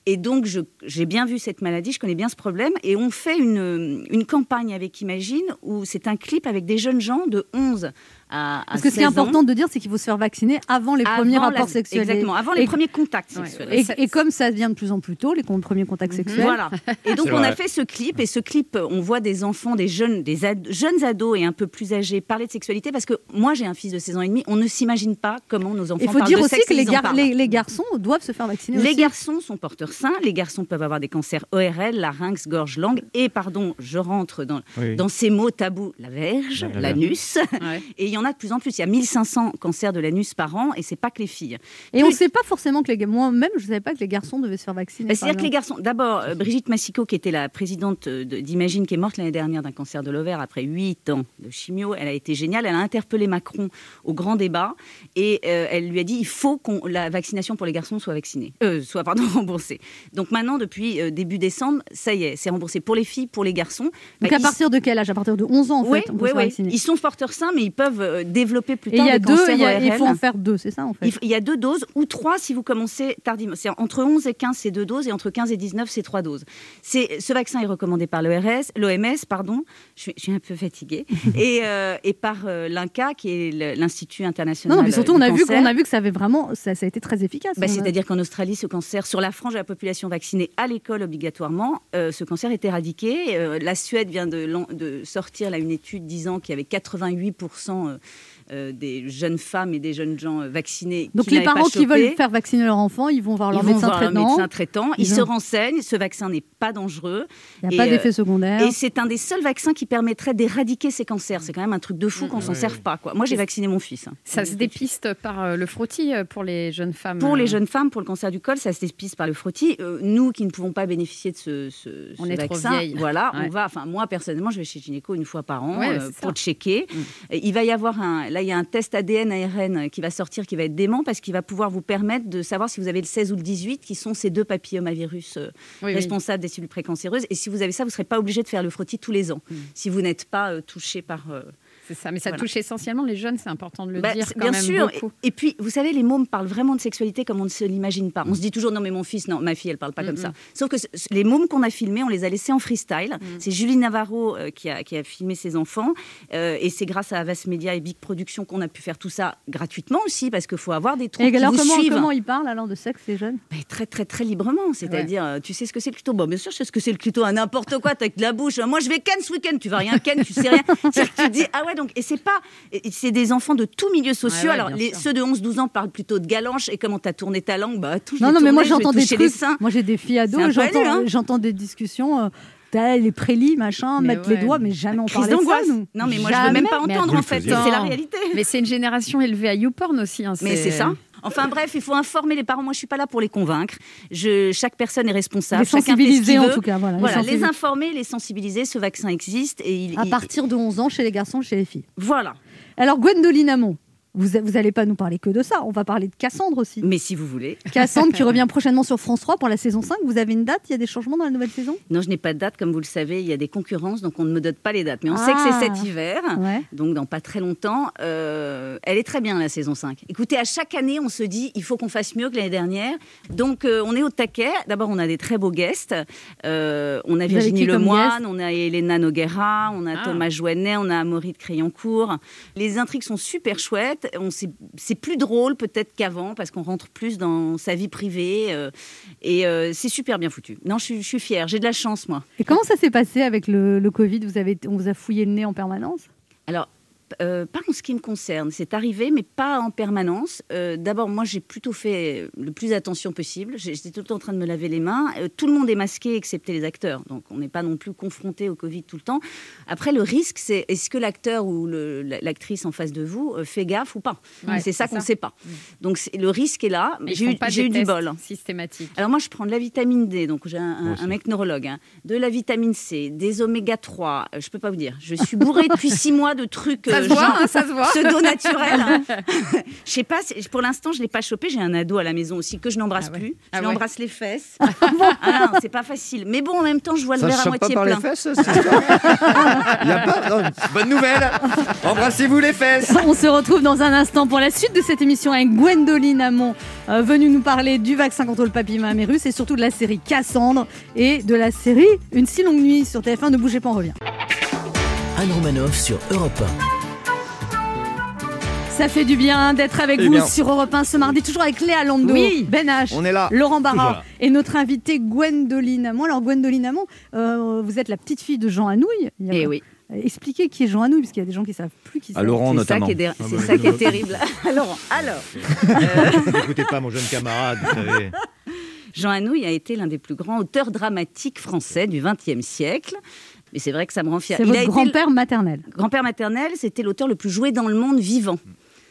Et donc, j'ai bien vu cette maladie, je connais bien ce problème. Et on fait une, une campagne avec Imagine où c'est un clip avec des jeunes gens de 11 à, à Parce que ce qui est 16 ans. important de dire, c'est qu'il faut se faire vacciner avant les premiers rapports la- sexuels. Exactement, avant Et- les premiers contacts Ouais. sexuels. Et, et comme ça vient de plus en plus tôt, les premiers contacts sexuels, Voilà. Et donc on a fait ce clip et ce clip, on voit des enfants, des jeunes, des ad- jeunes ados et un peu plus âgés parler de sexualité parce que moi j'ai un fils de 16 ans et demi, on ne s'imagine pas comment nos enfants il faut parlent dire de aussi sexe que les, gar- garçons doivent se faire vacciner Les aussi. garçons sont porteurs sains, les garçons peuvent avoir des cancers ORL, larynx, gorge, langue, et pardon, je rentre dans, Oui. dans ces mots tabous, la verge, La- la- l'anus, Ouais. et il y en a de plus en plus. Il y a 1500 cancers de l'anus par an, et c'est pas que les filles. Et on ne sait pas forcément que les Moi-même, je ne savais pas que les garçons devaient se faire vacciner. Bah, C'est-à-dire que les garçons, d'abord, euh, Brigitte Massicot, qui était la présidente euh, d'Imagine, qui est morte l'année dernière d'un cancer de l'ovaire après 8 ans de chimio, elle a été géniale. Elle a interpellé Macron au grand débat et euh, elle lui a dit il faut que la vaccination pour les garçons soit vaccinée, euh, soit pardon remboursée. Donc maintenant, depuis début décembre, ça y est, c'est remboursé pour les filles, pour les garçons. Donc Bah, à ils- partir de quel âge? À partir de 11 ans, en Oui, fait, oui, oui. Ils sont porteurs sains, mais ils peuvent euh, développer plus Et tard y a des deux, cancers il, y a- il ORL. faut en faire deux, c'est ça en fait Il, y a deux doses ou trois si vous commencez tardivement. C'est entre 11 et 15, c'est deux doses, et entre 15 et 19, c'est trois doses. C'est, ce vaccin est recommandé par l'ORS, l'OMS, pardon, je suis, je suis un peu fatiguée, et, euh, et par euh, l'INCA, qui est l'Institut international Non, mais surtout, du on a, vu, qu'on a vu que ça avait vraiment, ça, ça a été très efficace. Bah, C'est-à-dire qu'en Australie, ce cancer, sur la frange de la population vaccinée à l'école obligatoirement, euh, ce cancer est éradiqué. Euh, la Suède vient de, de sortir là, une étude disant qu'il y avait 88% euh, euh, euh, des jeunes femmes et des jeunes gens euh, vaccinés. Donc qui les parents qui veulent faire vacciner leur enfant, ils vont voir leur Ils vont médecin voir leur traitant. médecin traitant, ils, Ils se ont- renseignent, ce vaccin n'est pas dangereux. Il n'y Et, a pas euh, d'effet secondaire. Et c'est un des seuls vaccins qui permettrait d'éradiquer ces cancers. C'est quand même un truc de fou qu'on s'en serve pas. Quoi. Moi, j'ai vacciné mon fils. hein. Ça se dépiste par euh, le frottis euh, pour les jeunes femmes. Pour euh, les jeunes femmes, pour le cancer du col, ça se dépiste par le frottis. Euh, nous qui ne pouvons pas bénéficier de ce, ce- On ce est trop vaccin, voilà, Ouais. on va. Enfin, moi personnellement, je vais chez gynéco une fois par an Ouais, euh, c'est ça. pour checker. Et Il va y avoir un, là, il y a un test ADN ARN qui va sortir, qui va être dément parce qu'il va pouvoir vous permettre de savoir si vous avez le 16 ou le 18, qui sont ces deux papillomavirus euh, oui. responsables des cellules précancéreuses. Et si vous avez ça, vous ne serez pas obligé de faire le frottis tous les ans, si vous n'êtes pas euh, touché par. C'est ça, mais ça Voilà. touche essentiellement les jeunes, c'est important de le bah, dire quand bien même sûr. beaucoup. Et, et puis, vous savez, les mômes parlent vraiment de sexualité comme on ne se l'imagine pas. On se dit toujours, non, mais mon fils, non, ma fille, elle parle pas comme ça. Sauf que les mômes qu'on a filmés, on les a laissés en freestyle. C'est Julie Navarro euh, qui, a, qui a filmé ses enfants. Euh, et c'est grâce à Avas Media et Big Production qu'on a pu faire tout ça gratuitement aussi, parce qu'il faut avoir des troupes Et qui alors vous comment, suivent. comment ils parlent alors de sexe les jeunes? Mais très très très librement, c'est-à-dire euh, tu sais ce que c'est le clito? Bon bien sûr je sais ce que c'est le clito, n'importe quoi, t'as avec de la bouche. Moi je vais ken ce week-end, tu vas rien ken, tu sais rien. Tu dis ah ouais donc et c'est pas, c'est des enfants de tous milieux sociaux. Ouais, ouais, Alors les, ceux de 11-12 ans parlent plutôt de galanche et comment t'as tourné ta langue, bah touche Non, les non, mais moi j'entends des trucs. Moi j'ai des filles ados, j'entends hein. j'entends des discussions. euh, t'as les prélis, machin, Mais mettre les doigts, mais jamais on Crise parlait de ça, d'angoisse. nous. Non mais moi je veux même pas entendre en fait, c'est la réalité. Mais c'est une génération élevée à YouPorn aussi. hein, Mais c'est ça. Enfin bref, il faut informer les parents. Moi, je suis pas là pour les convaincre. Je, chaque personne est responsable. Les Chacun fait ce sensibiliser en veut. tout cas, voilà. les Voilà, les sensibiliser. informer, les sensibiliser. Ce vaccin existe et il. À il- partir de 11 ans chez les garçons, chez les filles. Voilà. Alors Gwendoline Amon, vous vous allez pas nous parler que de ça, on va parler de Cassandre aussi. Mais si vous voulez. Cassandre qui revient prochainement sur France 3 pour la saison 5. Vous avez une date? Il y a des changements dans la nouvelle saison? Non, je n'ai pas de date, comme vous le savez, il y a des concurrences, donc on ne me donne pas les dates. Mais on sait que Ah. c'est cet hiver, Ouais. donc dans pas très longtemps. Euh, elle est très bien, la saison 5. Écoutez, à chaque année, on se dit, il faut qu'on fasse mieux que l'année dernière. Donc euh, on est au taquet. D'abord, on a des très beaux guests. Euh, on a Virginie Lemoine, on a Elena Noguera, on a Ah. Thomas Joannet, on a Amaury de Crayoncourt. Les intrigues sont super chouettes. On c'est plus drôle peut-être qu'avant, parce qu'on rentre plus dans sa vie privée. euh, et euh, c'est super bien foutu. Non, je suis, je suis fière. J'ai de la chance, moi. Et comment ça s'est passé avec le, le Covid? Vous avez, On vous a fouillé le nez en permanence? Alors, euh, pas en ce qui me concerne, c'est arrivé, mais pas en permanence. Euh, D'abord, moi, j'ai plutôt fait le plus attention possible. J'étais tout le temps en train de me laver les mains. Euh, tout le monde est masqué, excepté les acteurs. Donc, on n'est pas non plus confronté au Covid tout le temps. Après, le risque, c'est est-ce que l'acteur ou l'actrice en face de vous euh, fait gaffe ou pas? Ouais, C'est ça qu'on ne sait pas. Donc, c'est- le risque est là. J'ai eu, pas j'ai des eu du bol. systématiques. Alors moi, je prends de la vitamine D, donc j'ai un, un- mec neurologue, hein. de la vitamine C, des oméga 3, euh, je peux pas vous dire. Je suis bourrée depuis six mois de trucs Ça se voit, hein, ça se voit. pseudo-naturels. je sais pas, pour l'instant, je l'ai pas chopé. J'ai un ado à la maison aussi que je n'embrasse Ah ouais. plus. Je Ah lui ouais. embrasse les fesses. ah c'est pas facile. Mais bon, en même temps, je vois le verre à pas moitié par plein. les fesses, Il y a pas non, Bonne nouvelle Embrassez-vous les fesses On se retrouve dans un instant pour la suite de cette émission avec Gwendoline Amon, euh, venue nous parler du vaccin contre le papillomavirus et surtout de la série Cassandre et de la série Une si longue nuit sur TF1. Ne bougez pas, on revient. Anne Romanoff sur Europe Ça fait du bien d'être avec Eh vous bien. sur Europe 1 ce mardi, toujours avec Léa Lando, Oui. Ben H, On est là Laurent Barra là. et notre invitée Gwendoline Amon. Alors Gwendoline Amon, euh, vous êtes la petite fille de Jean Anouilh. Il y a- Eh oui, Euh, Expliquez qui est Jean Anouilh, parce qu'il y a des gens qui savent plus qui c'est. À Laurent c'est ça notamment. qui est, dé- Ah c'est bah, ça qui est je- terrible. Alors, alors. N'écoutez pas mon jeune camarade, vous savez. Jean Anouilh a été l'un des plus grands auteurs dramatiques français du XXe siècle. Mais c'est vrai que ça me rend fier. C'est votre été grand-père maternel. grand-père maternel, c'était l'auteur le plus joué dans le monde vivant.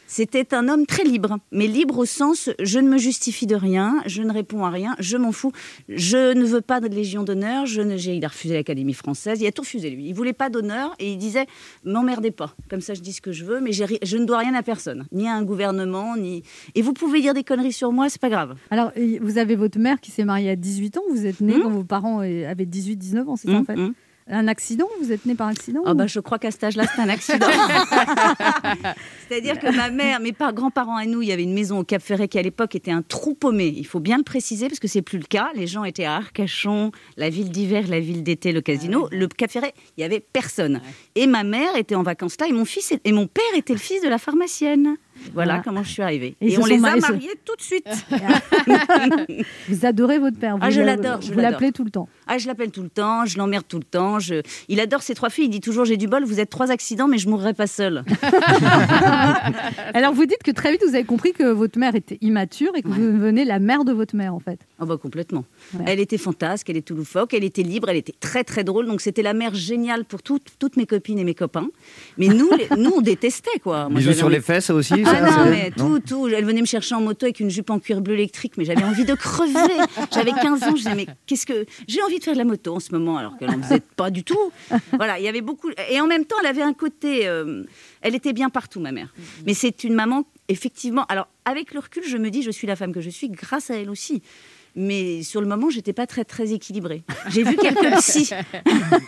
C'était un homme très libre, mais libre au sens je ne me justifie de rien, je ne réponds à rien, je m'en fous, je ne veux pas de Légion d'honneur, je ne, j'ai- il a refusé l'Académie française, il a tout refusé lui. Il voulait pas d'honneur et il disait m'emmerdez pas, comme ça je dis ce que je veux, mais je ne dois rien à personne, ni à un gouvernement, ni. Et vous pouvez dire des conneries sur moi, c'est pas grave. Alors, euh, vous avez votre mère qui s'est mariée à 18 ans. Vous êtes né Hmm. quand vos parents euh, avaient 18-19 ans, c'est ça en Hum, fait? hum. Un accident Vous êtes né par accident Ah ou- bah, je crois qu'à cet âge-là, c'est un accident. C'est-à-dire que ma mère, mes par- grands-parents à nous, il y avait une maison au Cap Ferret qui à l'époque était un trou paumé. Il faut bien le préciser parce que c'est plus le cas. Les gens étaient à Arcachon, la ville d'hiver, la ville d'été, le casino. Le Cap Ferret, il y avait personne. Et ma mère était en vacances là et mon fils et mon père était le fils de la pharmacienne. Voilà Ah. comment je suis arrivée. Et Et, on les a se- mariés tout de suite. Vous adorez votre père. Ah, vous je le- l'adore, je Vous l'appelez tout le temps. Ah, je l'appelle tout le temps, je l'emmerde tout le temps. Je... Il adore ses trois filles. Il dit toujours J'ai du bol, vous êtes trois accidents, mais je mourrai pas seule. Alors vous dites que très vite vous avez compris que votre mère était immature et que vous devenez la mère de votre mère en fait. Ah bah complètement. Ouais. Elle était fantasque, elle était loufoque, elle était libre, elle était très très drôle. Donc c'était la mère géniale pour toutes toutes mes copines et mes copains. Mais nous, les- nous on détestait quoi. Moi, Bisous sur les fesses aussi Ah non, mais tout, tout. Elle venait me chercher en moto avec une jupe en cuir bleu électrique, mais j'avais envie de crever. J'avais 15 ans, je disais, mais qu'est-ce que. J'ai envie de faire de la moto en ce moment, alors qu'elle n'en faisait pas du tout. Voilà, il y avait beaucoup. Et en même temps, elle avait un côté. euh, Elle était bien partout, ma mère. Mais c'est une maman, effectivement. Alors, avec le recul, je me dis, je suis la femme que je suis grâce à elle aussi. Mais sur le moment, j'étais pas très très équilibrée. J'ai vu quelques psys.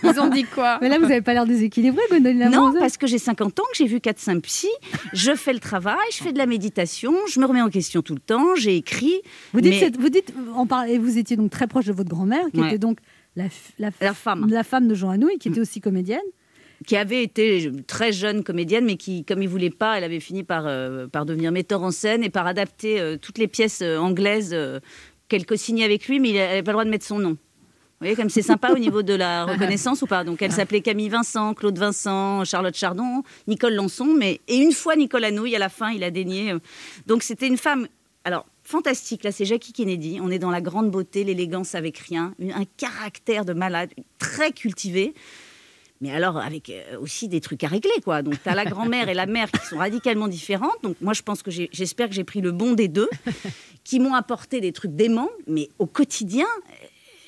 Ils ont dit quoi? Mais là vous n'avez pas l'air déséquilibré, Gwendoline Non, parce que j'ai 50 ans, que j'ai vu 4-5 psys, je fais le travail, je fais de la méditation, je me remets en question tout le temps, j'ai écrit. Vous dites, mais- cette- vous dites, en parle- et vous étiez donc très proche de votre grand-mère, qui Ouais. était donc la, la, La femme. la femme de Jean Anouilh, qui était aussi comédienne. qui avait été très jeune comédienne, mais qui, comme il voulait pas, elle avait fini par, euh, par devenir metteur en scène et par adapter euh, toutes les pièces euh, anglaises euh, qu'elle co-signait avec lui, mais il n'avait pas le droit de mettre son nom. Vous voyez, comme c'est sympa au niveau de la reconnaissance ou pas. Donc elle s'appelait Camille Vincent, Claude Vincent, Charlotte Chardon, Nicole Lançon, mais et une fois Nicolas Nouille, à la fin, il a daigné. euh. Donc c'était une femme. Alors, fantastique, là, c'est Jackie Kennedy. On est dans la grande beauté, l'élégance avec rien, un caractère de malade, très cultivé. Mais alors, avec euh, aussi des trucs à régler, quoi. Donc, tu as la grand-mère et la mère qui sont radicalement différentes. Donc, moi, je pense que j'espère que j'ai pris le bon des deux, qui m'ont apporté des trucs déments, mais au quotidien,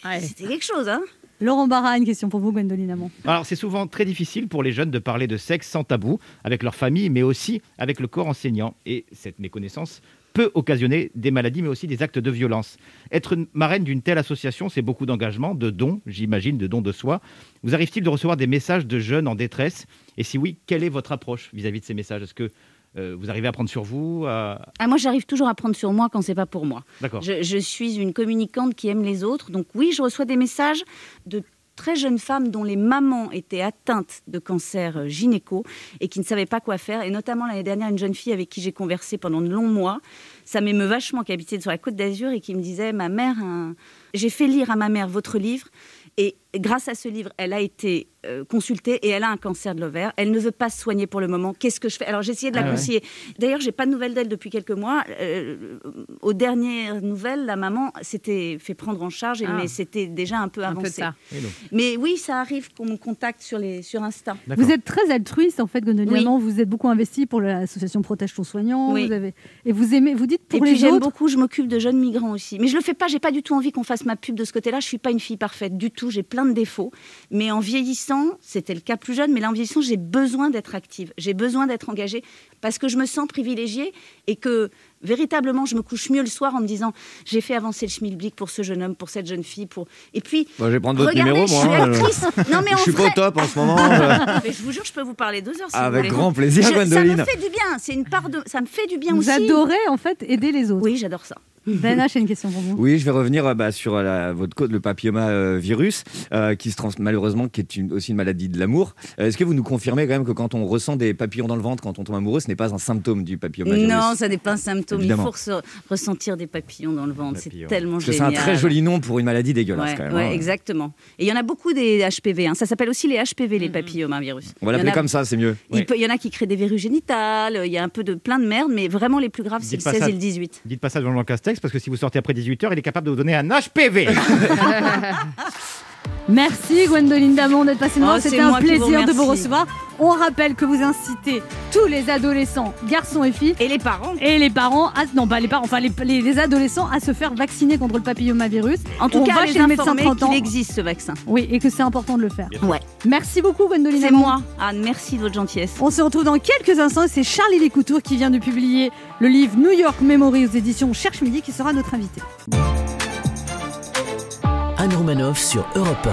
euh, c'était quelque chose, hein. Laurent Barra, une question pour vous, Gwendoline Amon. Alors, c'est souvent très difficile pour les jeunes de parler de sexe sans tabou, avec leur famille, mais aussi avec le corps enseignant. Et cette méconnaissance peut occasionner des maladies, mais aussi des actes de violence. Être marraine d'une telle association, c'est beaucoup d'engagement, de dons, j'imagine, de dons de soi. Vous arrive-t-il de recevoir des messages de jeunes en détresse? Et si oui, quelle est votre approche vis-à-vis de ces messages? Est-ce que euh, vous arrivez à prendre sur vous à- Ah, moi, j'arrive toujours à prendre sur moi quand c'est pas pour moi. Je, je suis une communicante qui aime les autres. Donc oui, je reçois des messages de très jeunes femmes dont les mamans étaient atteintes de cancer euh, gynéco et qui ne savaient pas quoi faire. Et notamment l'année dernière, une jeune fille avec qui j'ai conversé pendant de longs mois. Ça m'émeut vachement, qui habitait sur la côte d'Azur et qui me disait, ma mère, j'ai fait lire à ma mère votre livre. Et grâce à ce livre, elle a été euh, consultée et elle a un cancer de l'ovaire. Elle ne veut pas se soigner pour le moment. Qu'est-ce que je fais? Alors j'ai essayé de la Ah ouais. conseiller. D'ailleurs, j'ai pas de nouvelles d'elle depuis quelques mois. Euh, aux dernières nouvelles, la maman s'était fait prendre en charge, et- Ah. mais c'était déjà un peu Un peu avancé. Et Mais oui, ça arrive qu'on me contacte sur, les, sur Insta. Vous êtes très altruiste en fait, Gwendoline Oui. Vous êtes beaucoup investi pour l'association Protège ton soignant. Oui. Vous avez... Et vous aimez, vous dites Et pour puis les j'aime autres. beaucoup, je m'occupe de jeunes migrants aussi. Mais je le fais pas, j'ai pas du tout envie qu'on fasse ma pub de ce côté-là. Je suis pas une fille parfaite du tout, j'ai de défauts. Mais en vieillissant, c'était le cas plus jeune, mais là en vieillissant, j'ai besoin d'être active, j'ai besoin d'être engagée parce que je me sens privilégiée et que véritablement je me couche mieux le soir en me disant j'ai fait avancer le schmilblick pour ce jeune homme, pour cette jeune fille, pour et puis Moi, je vais prendre votre regardez, numéro, je moi. suis hein. actrice. Non mais je suis pas au top en ce moment. euh. mais je vous jure, je peux vous parler deux heures si vous Avec grand plaisir, Je- ça me fait du bien, c'est une part de ça me fait du bien Vous aussi. adorez en fait aider les autres. Oui, j'adore ça. Ben H, j'ai une question pour vous. Oui, je vais revenir euh, bah, sur euh, la- votre code, le papillomavirus, euh, qui se trans malheureusement, qui est une- aussi une maladie de l'amour. Euh, Est-ce que vous nous confirmez quand même que quand on ressent des papillons dans le ventre, quand on tombe amoureux, ce n'est pas un symptôme du papillomavirus Non, ça n'est pas un symptôme. Évidemment. Il faut resse- ressentir des papillons dans le ventre. C'est tellement Parce que c'est génial. un très joli nom pour une maladie dégueulasse Ouais, quand même. ouais, hein. exactement. Et il y en a beaucoup des HPV. hein. Ça s'appelle aussi les HPV, les papillomavirus. On va l'appeler a- comme ça, c'est mieux. Il, peut- il y en a qui créent des verrues génitales, il y a un peu de plein de merde, mais vraiment les plus graves, c'est le Dites pas 16 ça. et le 18. Dites pas ça à Jean-Jean Castex, parce que si vous sortez après 18h, il est capable de vous donner un HPV. Merci Gwendoline Damon d'être passée nous Oh, C'était un vous plaisir de vous recevoir. On rappelle que vous incitez tous les adolescents, garçons et filles, Et les parents et les parents, à, non pas les parents, enfin les, les- les adolescents à se faire vacciner contre le papillomavirus. En tout On cas, va les chez le médecin informer 30 ans. qu'il existe ce vaccin. Oui, et que c'est important de le faire. Ouais. Merci beaucoup Gwendoline C'est moi. Anne, merci de votre gentillesse. On se retrouve dans quelques instants. C'est Charlie Lécoutour qui vient de publier le livre New York Memory aux éditions Cherche Midi qui sera notre invité. Anne Romanoff sur Europe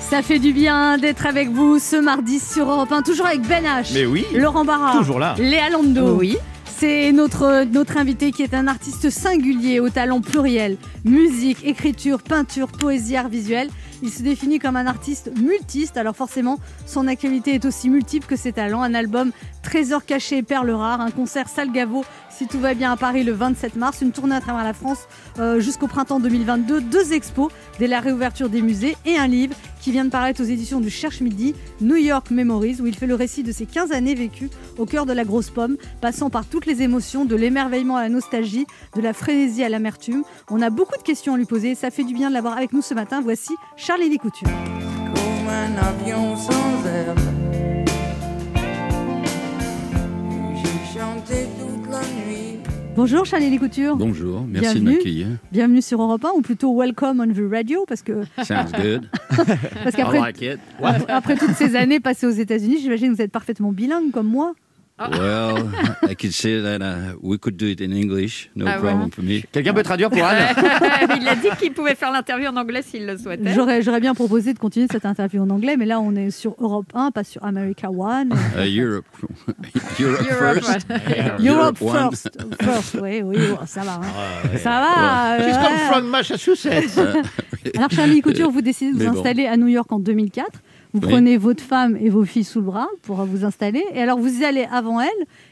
Ça fait du bien d'être avec vous ce mardi sur Europe 1, toujours avec Ben H, Mais oui, Laurent Barra, toujours là. Léa Lando. Oui. C'est notre, notre invité qui est un artiste singulier au talent pluriel. Musique, écriture, peinture, poésie, art visuel. Il se définit comme un artiste multiste, alors forcément, son actualité est aussi multiple que ses talents. Un album Trésor caché et perles rares, un concert Salgavo, si tout va bien à Paris le 27 mars, une tournée à travers la France euh, jusqu'au printemps 2022, deux expos dès la réouverture des musées et un livre qui vient de paraître aux éditions du Cherche Midi, New York Memories, où il fait le récit de ses 15 années vécues au cœur de la grosse pomme, passant par toutes les émotions, de l'émerveillement à la nostalgie, de la frénésie à l'amertume. On a beaucoup de questions à lui poser, ça fait du bien de l'avoir avec nous ce matin. Voici Charlie Couture. Comme un avion sans air. J'ai chanté toute la nuit. Bonjour Charlie Couture. Bonjour, merci Bienvenue. de m'accueillir. Bienvenue sur Europe 1 ou plutôt Welcome on the Radio parce que Sounds good. parce qu'après I like it. après, après toutes ces années passées aux États-Unis, j'imagine que vous êtes parfaitement bilingue comme moi. Well, I could say that uh, we could do it in English, no Ah, problem voilà. for me. Quelqu'un peut traduire pour Anne il a dit qu'il pouvait faire l'interview en anglais s'il le souhaitait. J'aurais j'aurais bien proposé de continuer cette interview en anglais, mais là on est sur Europe 1, pas sur America One. Uh, Europe, Europe, Europe, first. Europe one. first, first, oui, oui, ça va. hein. Ça va. She's euh, come from Massachusetts. Alors Charlie Couture, vous décidez de vous Mais bon. installer à New York en 2004. Vous Oui. prenez votre femme et vos filles sous le bras pour vous installer. Et alors vous y allez avant elle.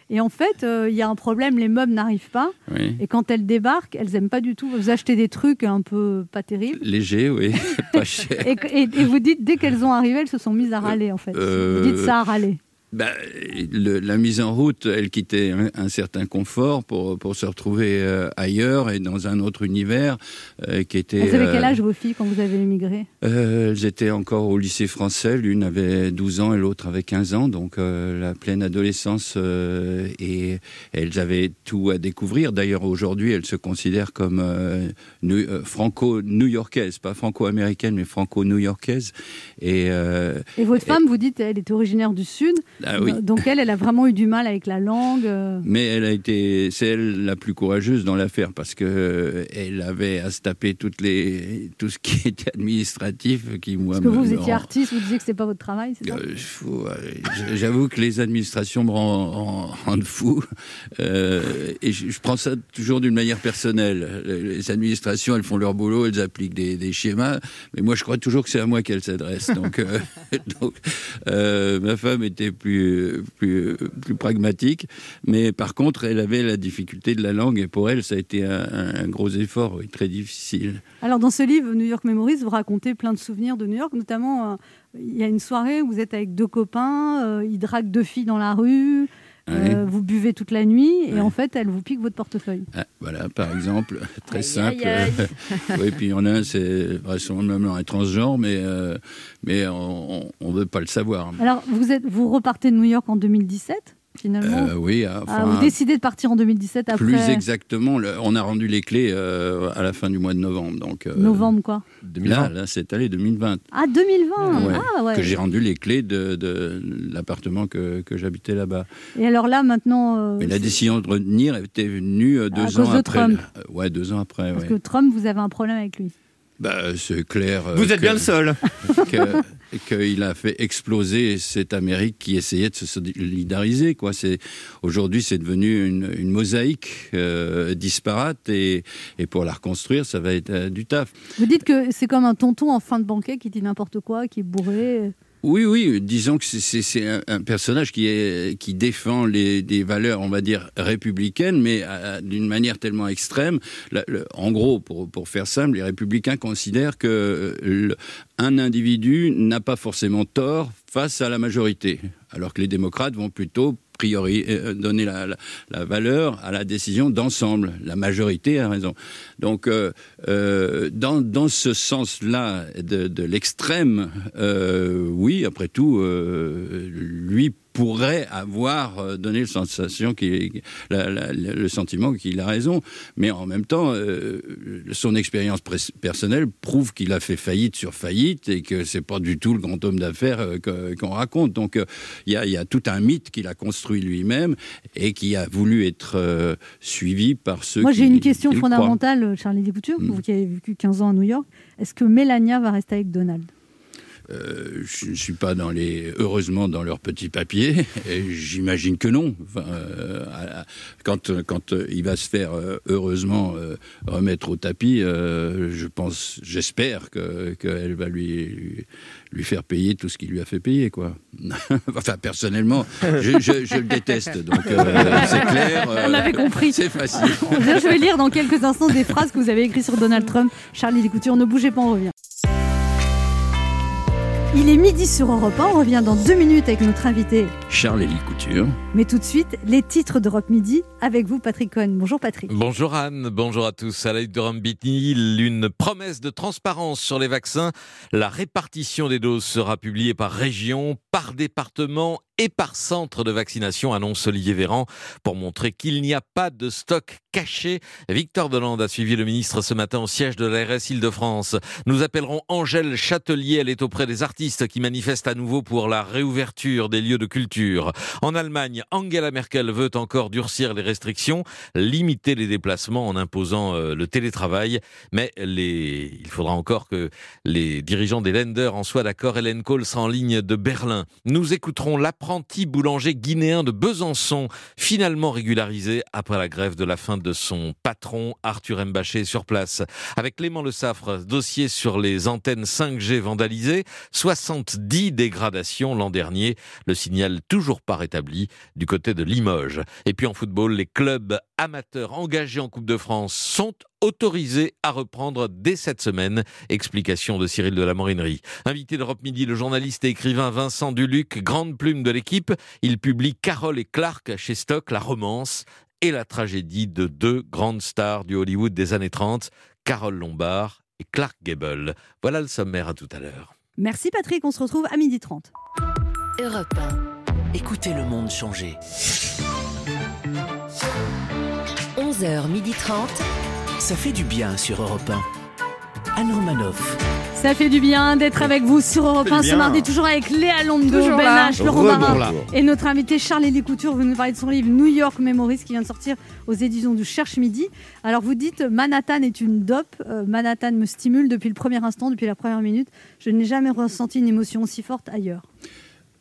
Et en fait, euh, il y a un problème, les meubles n'arrivent pas. Oui. Et quand elles débarquent, elles aiment pas du tout. Vous achetez des trucs un peu pas terribles. Léger, oui, pas cher. Et, et- et vous dites, dès qu'elles ont arrivé, elles se sont mises à râler en fait. Euh, Vous dites ça à râler. Bah, le- la mise en route, elle quittait un, un certain confort pour, pour se retrouver euh, ailleurs et dans un autre univers euh, qui était. Elles avaient quel euh, âge vos filles quand vous avez émigré? Euh, elles étaient encore au lycée français. L'une avait 12 ans et l'autre avait 15 ans, donc la pleine adolescence. et elles avaient tout à découvrir. D'ailleurs, aujourd'hui, elles se considèrent comme new- franco-new-yorkaises, pas franco-américaines, mais franco-new-yorkaises. Et Et votre femme, vous dites, elle était originaire du Sud. Ah oui. Donc elle, elle a vraiment eu du mal avec la langue. euh. Mais elle a été, c'est elle la plus courageuse dans l'affaire parce que euh, elle avait à se taper toutes les, tout ce qui était administratif, qui moi. Parce que vous, me étiez artiste, vous disiez que c'est pas votre travail, c'est Euh, J'avoue que les administrations me rendent, fou. Euh, et je, je prends ça toujours d'une manière personnelle. Les administrations, elles font leur boulot, elles appliquent des, des schémas. Mais moi, je crois toujours que c'est à moi qu'elles s'adressent. Donc, euh, donc ma femme était plus, plus, pragmatique. Mais par contre, elle avait la difficulté de la langue. Et pour elle, ça a été un, gros effort, oui, très difficile. Alors dans ce livre, New York Memories, vous racontez plein de souvenirs de New York, notamment euh, il y a une soirée où vous êtes avec deux copains, euh, ils draguent deux filles dans la rue, euh, vous buvez toute la nuit et en fait elles vous piquent votre portefeuille. Ah, voilà, par exemple, très Aïe, simple. aïe, aïe. oui, puis il y en a un, c'est vraisemblablement un transgenre, mais, euh, mais on ne veut pas le savoir. Alors vous, êtes, vous repartez de New York en 2017 finalement Euh, oui, Ah, enfin, Vous décidez de partir en 2017 après plus exactement, le- on a rendu les clés euh, à la fin du mois de novembre. Donc, euh, novembre quoi Là, là cette année 2020. Ah 2020 Ouais, Ah ouais. Que j'ai rendu les clés de, de l'appartement que, que j'habitais là-bas. Et alors là maintenant, euh, Mais la décision de revenir était venue deux À ans cause de après. Trump. Ouais, deux ans après. parce ouais. que Trump, vous avez un problème avec lui. Bah, c'est clair. euh, Vous êtes bien le seul. que- Qu'il a fait exploser cette Amérique qui essayait de se solidariser. Quoi. C'est, aujourd'hui, c'est devenu une, une mosaïque euh, disparate et, et pour la reconstruire, ça va être euh, du taf. Vous dites que c'est comme un tonton en fin de banquet qui dit n'importe quoi, qui est bourré. Oui, oui, disons que c'est- un, personnage qui, défend des valeurs, on va dire, républicaines, mais à- d'une manière tellement extrême. En gros, pour, faire simple, les républicains considèrent que euh, individu n'a pas forcément tort face à la majorité, alors que les démocrates vont plutôt priori, euh, donner la, valeur à la décision d'ensemble. La majorité a raison. Donc, euh, euh, dans, dans ce sens-là de, de l'extrême, oui, après tout, lui pourrait avoir euh, donné le, sensation qu'il- la- la- le sentiment qu'il a raison. Mais en même temps, euh, son expérience personnelle prouve qu'il a fait faillite sur faillite et que c'est pas du tout le grand homme d'affaires euh, qu'on raconte. Donc, euh, il y, a, il y a tout un mythe qu'il a construit lui-même et qui a voulu être suivi par ceux Moi, qui j'ai une question fondamentale, Charlie Descoutures, Mm. vous qui avez vécu 15 ans à New York. Est-ce que Mélania va rester avec Donald? Euh, je ne suis pas dans les, heureusement dans leurs petits papiers, et j'imagine que non. Enfin, euh, quand, quand euh, il va se faire heureusement euh, remettre au tapis, je pense, j'espère que- qu'elle va lui, lui, faire payer tout ce qu'il lui a fait payer, quoi. enfin, personnellement, je, je- je le déteste, donc c'est clair. On avait compris. C'est facile. Je vais lire dans quelques instants des phrases que vous avez écrites sur Donald Trump. Charlie Descoutures, ne bougez pas, on revient. Il est midi sur Europe 1, on revient dans deux minutes avec notre invité. Charles-Élie Couture. Mais tout de suite, les titres d'Europe Midi avec vous, Patrick Cohen. Bonjour Patrick. Bonjour Anne, bonjour à tous. À l'aide de Rambitini, une promesse de transparence sur les vaccins. La répartition des doses sera publiée par région, par département et par centre de vaccination, annonce Olivier Véran, pour montrer qu'il n'y a pas de stock caché. Victor Delande a suivi le ministre ce matin au siège de l'ARS Île-de-France. Nous appellerons Angèle Châtelier, elle est auprès des artistes qui manifestent à nouveau pour la réouverture des lieux de culture. En Allemagne, Angela Merkel veut encore durcir les restrictions, limiter les déplacements en imposant euh, le télétravail, mais les... il faudra encore que les dirigeants des Länder en soient d'accord. Hélène Kohl sera en ligne de Berlin. Nous écouterons l'apprenti boulanger guinéen de Besançon, finalement régularisé après la grève de la faim de son patron Arthur Mbaché sur place. Avec Clément Le Saffre, dossier sur les antennes 5G vandalisées, 70 dégradations l'an dernier, le signal toujours pas rétabli du côté de Limoges. Et puis en football, les clubs amateurs engagés en Coupe de France sont autorisés à reprendre dès cette semaine. Explication de Cyril de la Morinerie. Invité d'Europe Midi, le journaliste et écrivain Vincent Duluc, grande plume de l'équipe, il publie Carole et Clark chez Stock, la romance et la tragédie de deux grandes stars du Hollywood des années 30, Carole Lombard et Clark Gable. Voilà le sommaire à tout à l'heure. Merci Patrick, on se retrouve à midi 30. Europe 1. Écoutez le monde changer. 11h30. Ça fait du bien sur Europe 1. Anne Romanoff. Ça fait du bien d'être avec vous sur Europe Ça fait 1 du ce bien. mardi, toujours avec Léa Londo, Ben là. H, Laurent. Barra et notre invité Charles-Élie Couture. Vous nous parlez de son livre New York Memories qui vient de sortir aux éditions du Cherche Midi. Alors vous dites Manhattan est une dope. Euh, Manhattan me stimule depuis le premier instant, depuis la première minute. Je n'ai jamais ressenti une émotion aussi forte ailleurs.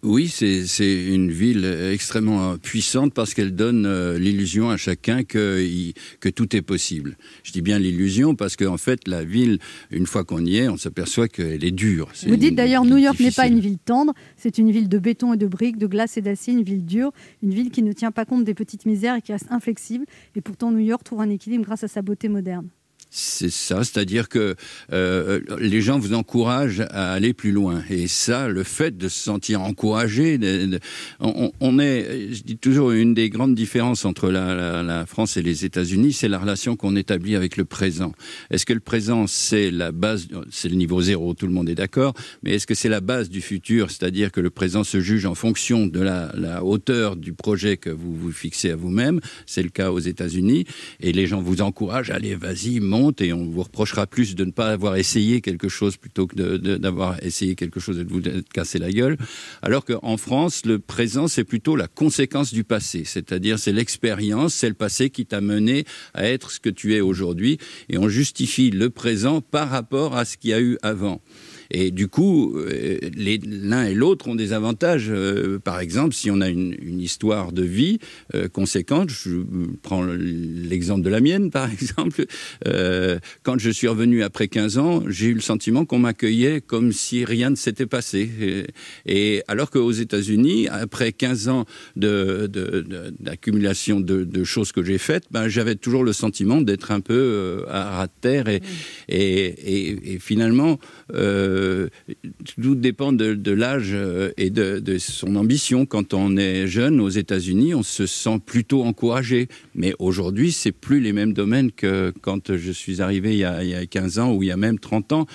Oui, c'est une ville extrêmement puissante parce qu'elle donne euh, l'illusion à chacun que, il- que tout est possible. Je dis bien l'illusion parce qu'en fait, la ville, une fois qu'on y est, on s'aperçoit qu'elle est dure. Vous dites d'ailleurs New York n'est pas une ville tendre, c'est une ville de béton et de briques, de glace et d'acier, une ville dure, une ville qui ne tient pas compte des petites misères et qui reste inflexible. Et pourtant New York trouve un équilibre grâce à sa beauté moderne. C'est ça, c'est-à-dire que euh, les gens vous encouragent à aller plus loin. Et ça, le fait de se sentir encouragé, on, est, je dis toujours, une des grandes différences entre la France et les États-Unis, c'est la relation qu'on établit avec le présent. Est-ce que le présent, c'est la base, c'est le niveau zéro, tout le monde est d'accord, mais est-ce que c'est la base du futur, c'est-à-dire que le présent se juge en fonction de la, la hauteur du projet que vous vous fixez à vous-même, c'est le cas aux États-Unis, et les gens vous encouragent, allez, vas-y, monte, et on vous reprochera plus de ne pas avoir essayé quelque chose plutôt que d'avoir essayé quelque chose et de vous cassé la gueule. Alors qu'en France, le présent, c'est plutôt la conséquence du passé, c'est-à-dire c'est l'expérience, c'est le passé qui t'a mené à être ce que tu es aujourd'hui, et on justifie le présent par rapport à ce qu'il y a eu avant. Et du coup, euh, l'un et l'autre ont des avantages. Euh, par exemple, si on a une, une histoire de vie euh, conséquente, je prends l'exemple de la mienne, par exemple, euh, quand je suis revenu après 15 ans, j'ai eu le sentiment qu'on m'accueillait comme si rien ne s'était passé. Et, et alors qu'aux États-Unis, après 15 ans de- de- de- d'accumulation de, de choses que j'ai faites, ben, j'avais toujours le sentiment d'être un peu euh, à ras de terre. Et, et, et- et finalement, euh, tout dépend de, de l'âge euh, et de, de son ambition. Quand on est jeune aux États-Unis, on se sent plutôt encouragé. Mais aujourd'hui, c'est plus les mêmes domaines que quand je suis arrivé il y a, il y a 15 ans ou il y a même 30 ans,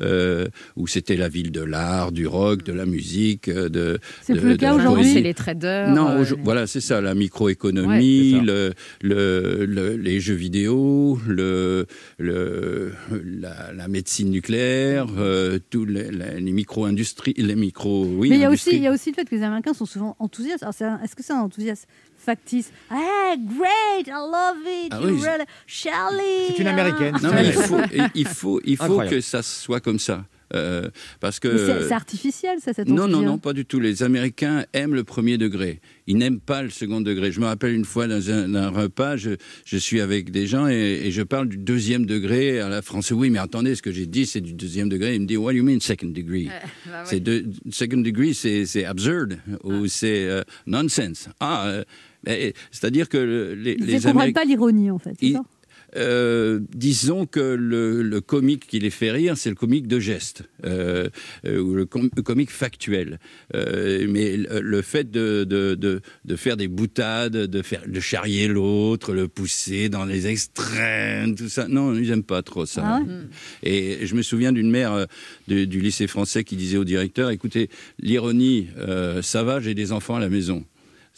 euh, où c'était la ville de l'art, du rock, de la musique, euh, de. C'est plus le cas aujourd'hui. C'est les traders, Non, euh, voilà, c'est ça, la microéconomie, Ouais, c'est ça. le, le- le- les jeux vidéo, le, le, la, la médecine nucléaire, euh, tous les, les- les micro-industries, les micro, oui, Mais il y, a aussi, il y a aussi le fait que les Américains sont souvent enthousiastes. Alors, Est-ce que c'est un enthousiasme factice? Ah, great, I love it, Ah you oui, really- Charlie C'est une. Américaine. Non, mais il faut, il faut, il faut que ça soit comme ça. Euh, parce que c'est- artificiel, ça, cette non, non, non, pas du tout. Les Américains aiment le premier degré. Ils n'aiment pas le second degré. Je me rappelle une fois dans un, un repas, je, je suis avec des gens et, et je parle du deuxième degré à la française. Oui, mais attendez, ce que j'ai dit, c'est du deuxième degré. Il me dit, What do you mean second degree? Bah C'est de, Second degree, c'est c'est absurde ou c'est euh, nonsense. Ah, euh, c'est-à-dire que le- les, Ils ne les comprennent Américains. pas l'ironie, en fait. c'est Ils- ça? Euh, disons que le, le comique qui les fait rire, c'est le comique de geste, euh, euh, ou le, com- le comique factuel. Mais le, le fait de, de, de, de faire des boutades, de, faire, de charrier l'autre, le pousser dans les extrêmes, tout ça, non, ils n'aiment pas trop ça. Ah ouais? Et je me souviens d'une mère de- du lycée français qui disait au directeur, écoutez, l'ironie, ça va, j'ai des enfants à la maison.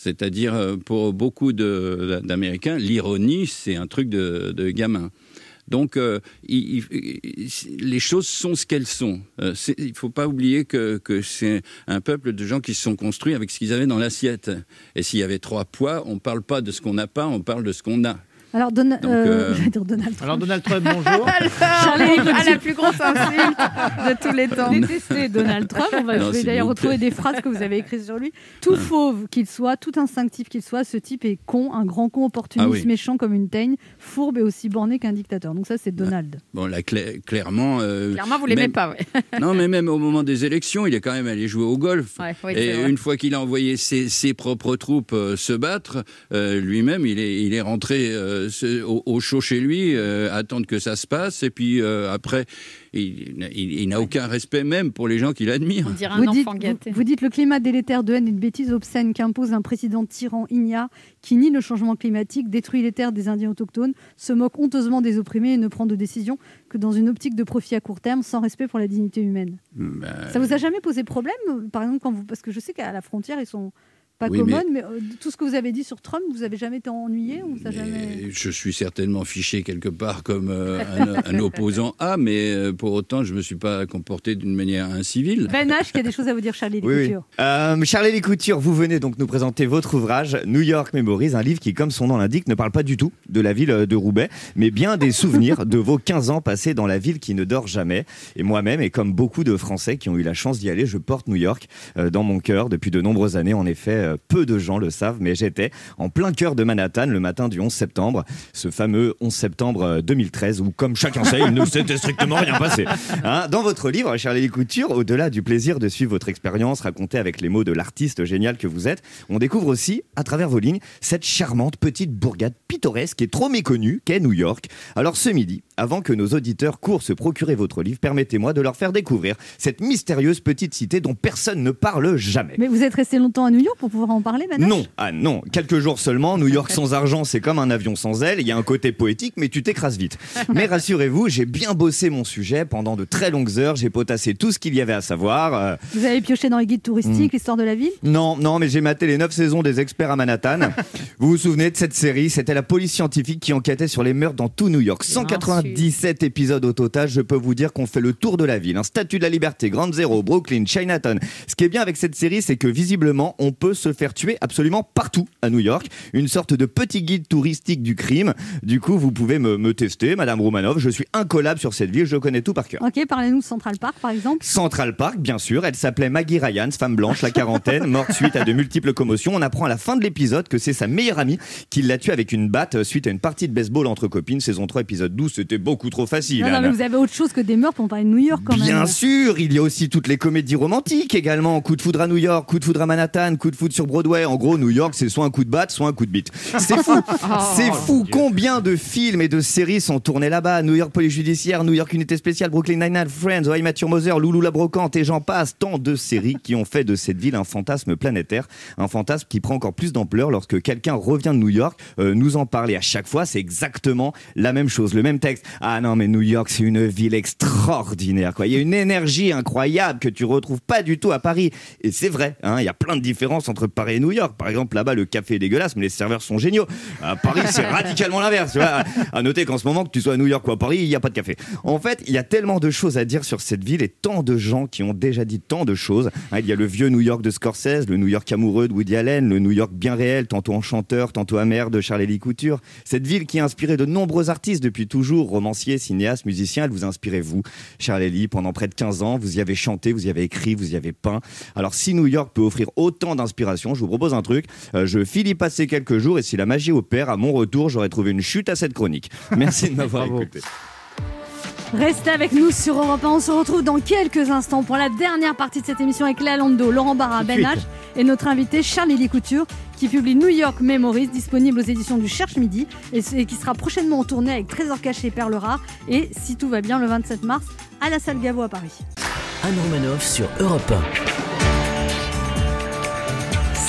C'est-à-dire, euh, pour beaucoup d'Américains, l'ironie, c'est un truc de, gamin. Donc, euh, les choses sont ce qu'elles sont. Euh, il ne faut pas oublier que, que c'est un peuple de gens qui se sont construits avec ce qu'ils avaient dans l'assiette. Et s'il y avait trois poids, on ne parle pas de ce qu'on n'a pas, on parle de ce qu'on a. Alors, Don- Donc, euh, euh, je vais dire Donald Trump. Alors Donald Trump, bonjour. Charlie, Ah, la plus grosse insulte de tous les temps. Détestez Donald Trump. On va, Non, je vais s'il d'ailleurs retrouver des phrases que vous avez écrites sur lui. Tout fauve qu'il soit, tout instinctif qu'il soit, ce type est con, un grand con opportuniste, Ah oui. méchant comme une teigne, fourbe et aussi borné qu'un dictateur. Donc ça, c'est Donald. Bon, là, cla- clairement. euh, Clairement, vous l'aimez même- pas, ouais. non, mais même au moment des élections, il est quand même allé jouer au golf. Ouais, oui, c'est et une fois qu'il a envoyé ses, ses propres troupes euh, se battre, euh, lui-même, il est, il est rentré euh, au, au chaud chez lui, euh, attendre que ça se passe. Et puis euh, après, il, il- il n'a aucun respect même pour les gens qu'il admire. On dirait un Vous dites, enfant vous, gâté. vous dites le climat délétère de haine et de bêtises obscènes qu'impose un président tyran ignare qui nie le changement climatique, détruit les terres des Indiens autochtones, se moque honteusement des opprimés et ne prend de décision que dans une optique de profit à court terme sans respect pour la dignité humaine. Ben, Ça vous a jamais posé problème, euh, par exemple, quand vous, parce que je sais qu'à la frontière ils sont pas Oui, commodes, mais, euh, tout ce que vous avez dit sur Trump, vous avez jamais été ennuyé ou ça jamais... Je suis certainement fiché quelque part comme euh, un, un opposant A, mais euh, pour autant, je ne me suis pas comporté d'une manière incivile. Ben H qui a des choses à vous dire, Charlie Oui, oui. Lécouture. Euh, Charlie Lécouture, vous venez donc nous présenter votre ouvrage New York Memories, un livre qui, comme son nom l'indique, ne parle pas du tout de la ville de Roubaix, mais bien des souvenirs de vos 15 ans passés dans la ville qui ne dort jamais. Et moi-même, et comme beaucoup de Français qui ont eu la chance d'y aller, je porte New York euh, dans mon cœur depuis de nombreuses années. En effet, euh, peu de gens le savent, mais j'étais en plein cœur de Manhattan le matin du 11 septembre, ce fameux 11 septembre euh, 2013, où, comme chacun sait, il ne s'était strictement rien passé. Hein, dans votre livre, Charlie Couture, au-delà du plaisir de suivre votre expérience racontée avec les mots de l'artiste génial que vous êtes, on découvre aussi, à travers vos lignes, cette charmante petite bourgade pittoresque et trop méconnue qu'est New York. Alors ce midi, avant que nos auditeurs courent se procurer votre livre, permettez-moi de leur faire découvrir cette mystérieuse petite cité dont personne ne parle jamais. Mais vous êtes resté longtemps à New York pour pouvoir en parler, H Non, ah non, quelques jours seulement. New York sans argent, c'est comme un avion sans aile. Il y a un côté poétique, mais tu t'écrases vite. Mais rassurez-vous, j'ai bien bossé mon sujet pendant de très longues heures. J'ai potassé tout ce qu'il y avait à savoir. Euh, Vous avez pioché dans les guides touristiques, Mm. l'histoire de la ville? Non, non, mais j'ai maté les 9 saisons des experts à Manhattan. vous vous souvenez de cette série? C'était la police scientifique qui enquêtait sur les meurtres dans tout New York. 197 épisodes au total. Je peux vous dire qu'on fait le tour de la ville. Un statut de la liberté, Grande Zéro, Brooklyn, Chinatown. Ce qui est bien avec cette série, c'est que visiblement, on peut se faire tuer absolument partout à New York. Une sorte de petit guide touristique du crime. Du coup, vous pouvez me, me tester, Madame Romanov. Je suis incollable sur cette ville. Je connais tout par cœur. Ok, parlez-nous de Central Park, par exemple. Central Park, bien sûr. Elle s'appelait Maggie Ryan, femme blanche, la quarantaine, morte suite à de multiples commotions. On apprend à la fin de l'épisode que c'est sa meilleure amie qui l'a tuée avec une batte suite à une partie de baseball entre copines. Saison 3, épisode 12, c'était beaucoup trop facile. Non, mais vous avez autre chose que des meurtres, on parle de New York quand même. Bien sûr, il y a aussi toutes les comédies romantiques également. Coup de foudre à New York, coup de foudre à Manhattan, coup de foudre sur Broadway. En gros, New York, c'est soit un coup de batte, soit un coup de bite. C'est fou. c'est fou. Combien de films et de séries sont tournés là-bas? New York Police Judiciaire, New York Unité Spéciale, Brooklyn Nine-Nine, Friends, Oh Met Your Mother, Loulou la Brocante et j'en passe. Tant de séries qui ont fait de cette ville un fantasme planétaire. Un fantasme qui prend encore plus d'ampleur lorsque quelqu'un revient de New York, euh, nous en parle. Et à chaque fois, c'est exactement la même chose, le même texte. Ah non, mais New York, c'est une ville extraordinaire. Quoi. Il y a une énergie incroyable que tu retrouves pas du tout à Paris. Et c'est vrai, hein, il y a plein de différences entre entre Paris et New York. Par exemple, là-bas, le café est dégueulasse, mais les serveurs sont géniaux. À Paris, c'est radicalement l'inverse. À noter qu'en ce moment, que tu sois à New York ou à Paris, il n'y a pas de café. En fait, il y a tellement de choses à dire sur cette ville et tant de gens qui ont déjà dit tant de choses. Hein, Il y a le vieux New York de Scorsese, le New York amoureux de Woody Allen, le New York bien réel, tantôt enchanteur, tantôt amer de Charles-Élie Couture. Cette ville qui a inspiré de nombreux artistes depuis toujours, romanciers, cinéastes, musiciens, elle vous a inspiré vous, Charles-Élie, pendant près de 15 ans. Vous y avez chanté, vous y avez écrit, vous y avez peint. Alors si New York peut offrir autant d'inspiration, je vous propose un truc. Euh, je file y passer quelques jours et si la magie opère, à mon retour, j'aurai trouvé une chute à cette chronique. Merci de m'avoir écouté. Restez avec nous sur Europe 1. On se retrouve dans quelques instants pour la dernière partie de cette émission avec Léa Lando, Laurent Barra, Ben. H et notre invité Charlie Couture qui publie New York Memories, disponible aux éditions du Cherche Midi et, qui sera prochainement en tournée avec Trésor Caché et Perle Rare et, si tout va bien, le 27 mars à la salle Gaveau à Paris. Anne Romanoff sur Europe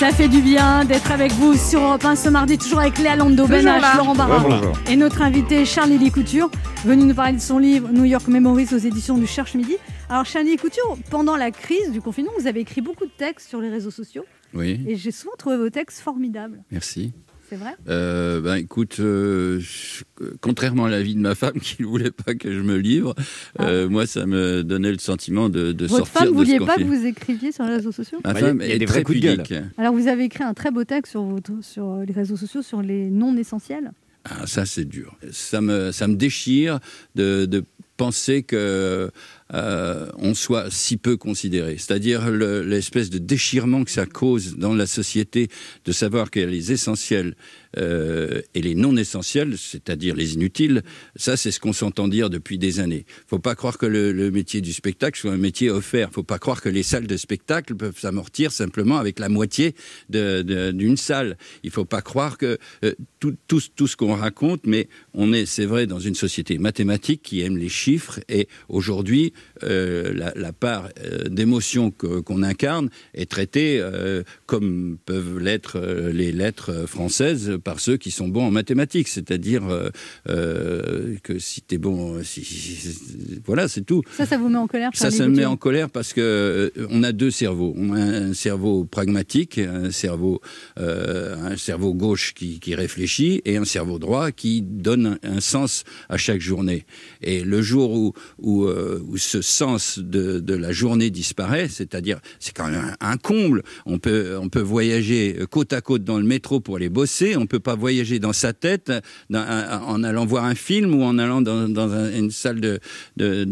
Ça fait du bien d'être avec vous sur Europe 1 ce mardi, toujours avec Léa Lando, Ben H. Laurent Barra Ouais, et notre invité Charlie Couture, venu nous parler de son livre New York Memories aux éditions du Cherche Midi. Alors Charlie Couture, pendant la crise du confinement, vous avez écrit beaucoup de textes sur les réseaux sociaux Oui, et j'ai souvent trouvé vos textes formidables. merci. C'est vrai? Euh, ben écoute, euh, je- contrairement à l'avis de ma femme qui ne voulait pas que je me livre, euh, moi ça me donnait le sentiment de, de Ah. Votre sortir femme ne vouliez pas que vous écriviez sur les réseaux sociaux? Ma femme est très pudique. Alors vous avez écrit un très beau texte sur, votre- sur les réseaux sociaux sur les non essentiels. Ah, ça c'est dur. Ça me, ça me déchire de, de penser que euh, on soit si peu considéré. C'est-à-dire le- l'espèce de déchirement que ça cause dans la société de savoir a les essentiels euh, et les non essentiels, c'est-à-dire les inutiles. Ça, c'est ce qu'on s'entend dire depuis des années. Faut pas croire que le, métier du spectacle soit un métier offert. Faut pas croire que les salles de spectacle peuvent s'amortir simplement avec la moitié d'une salle. Il faut pas croire que euh, tout, ce qu'on raconte, mais on est, c'est vrai, dans une société mathématique qui aime les chiffres. Et aujourd'hui, euh, la, part d'émotion qu'on incarne est traitée comme peuvent l'être les lettres françaises par ceux qui sont bons en mathématiques. C'est-à-dire euh, euh, que si tu es bon, si, si- si- voilà, c'est tout. Ça, ça vous met en colère Ça, ça me met en colère parce que euh, on a deux cerveaux. On a un cerveau pragmatique, un cerveau, un cerveau gauche qui, qui réfléchit et un cerveau droit qui donne un, sens à chaque journée. Et le jour où, où, où ce sens de, de la journée disparaît, c'est-à-dire, c'est quand même un, un comble. On peut, on peut voyager côte à côte dans le métro pour aller bosser. On peut pas voyager dans sa tête en allant voir un film ou en allant dans, dans un- une salle de,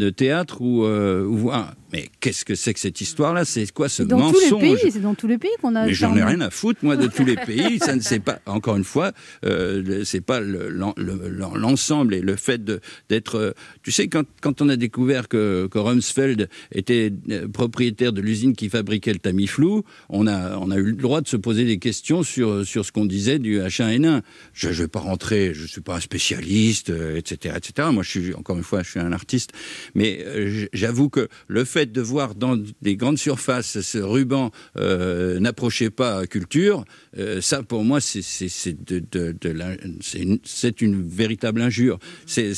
théâtre ou, euh, ou voir. Mais qu'est-ce que c'est que cette histoire-là? C'est quoi ce dans tous les mensonge? pays, c'est dans tous les pays qu'on a. mais j'en ai rien à foutre, moi, de tous les pays. Ça ne c'est pas, encore une fois, euh, c'est pas le- l'en- le- l'en- l'ensemble et le fait d'être. euh, tu sais, quand, quand on a découvert que, que Rumsfeld était euh, propriétaire de l'usine qui fabriquait le Tamiflu, on a, on a eu le droit de se poser des questions sur, sur ce qu'on disait du H1N1. Je ne vais pas rentrer, je ne suis pas un spécialiste, euh, etc., etc. Moi, je suis, encore une fois, je suis un artiste. Mais j'avoue que le fait de voir dans des grandes surfaces ce ruban euh, n'approchez pas culture, euh, ça pour moi c'est c'est- une, véritable injure. C'est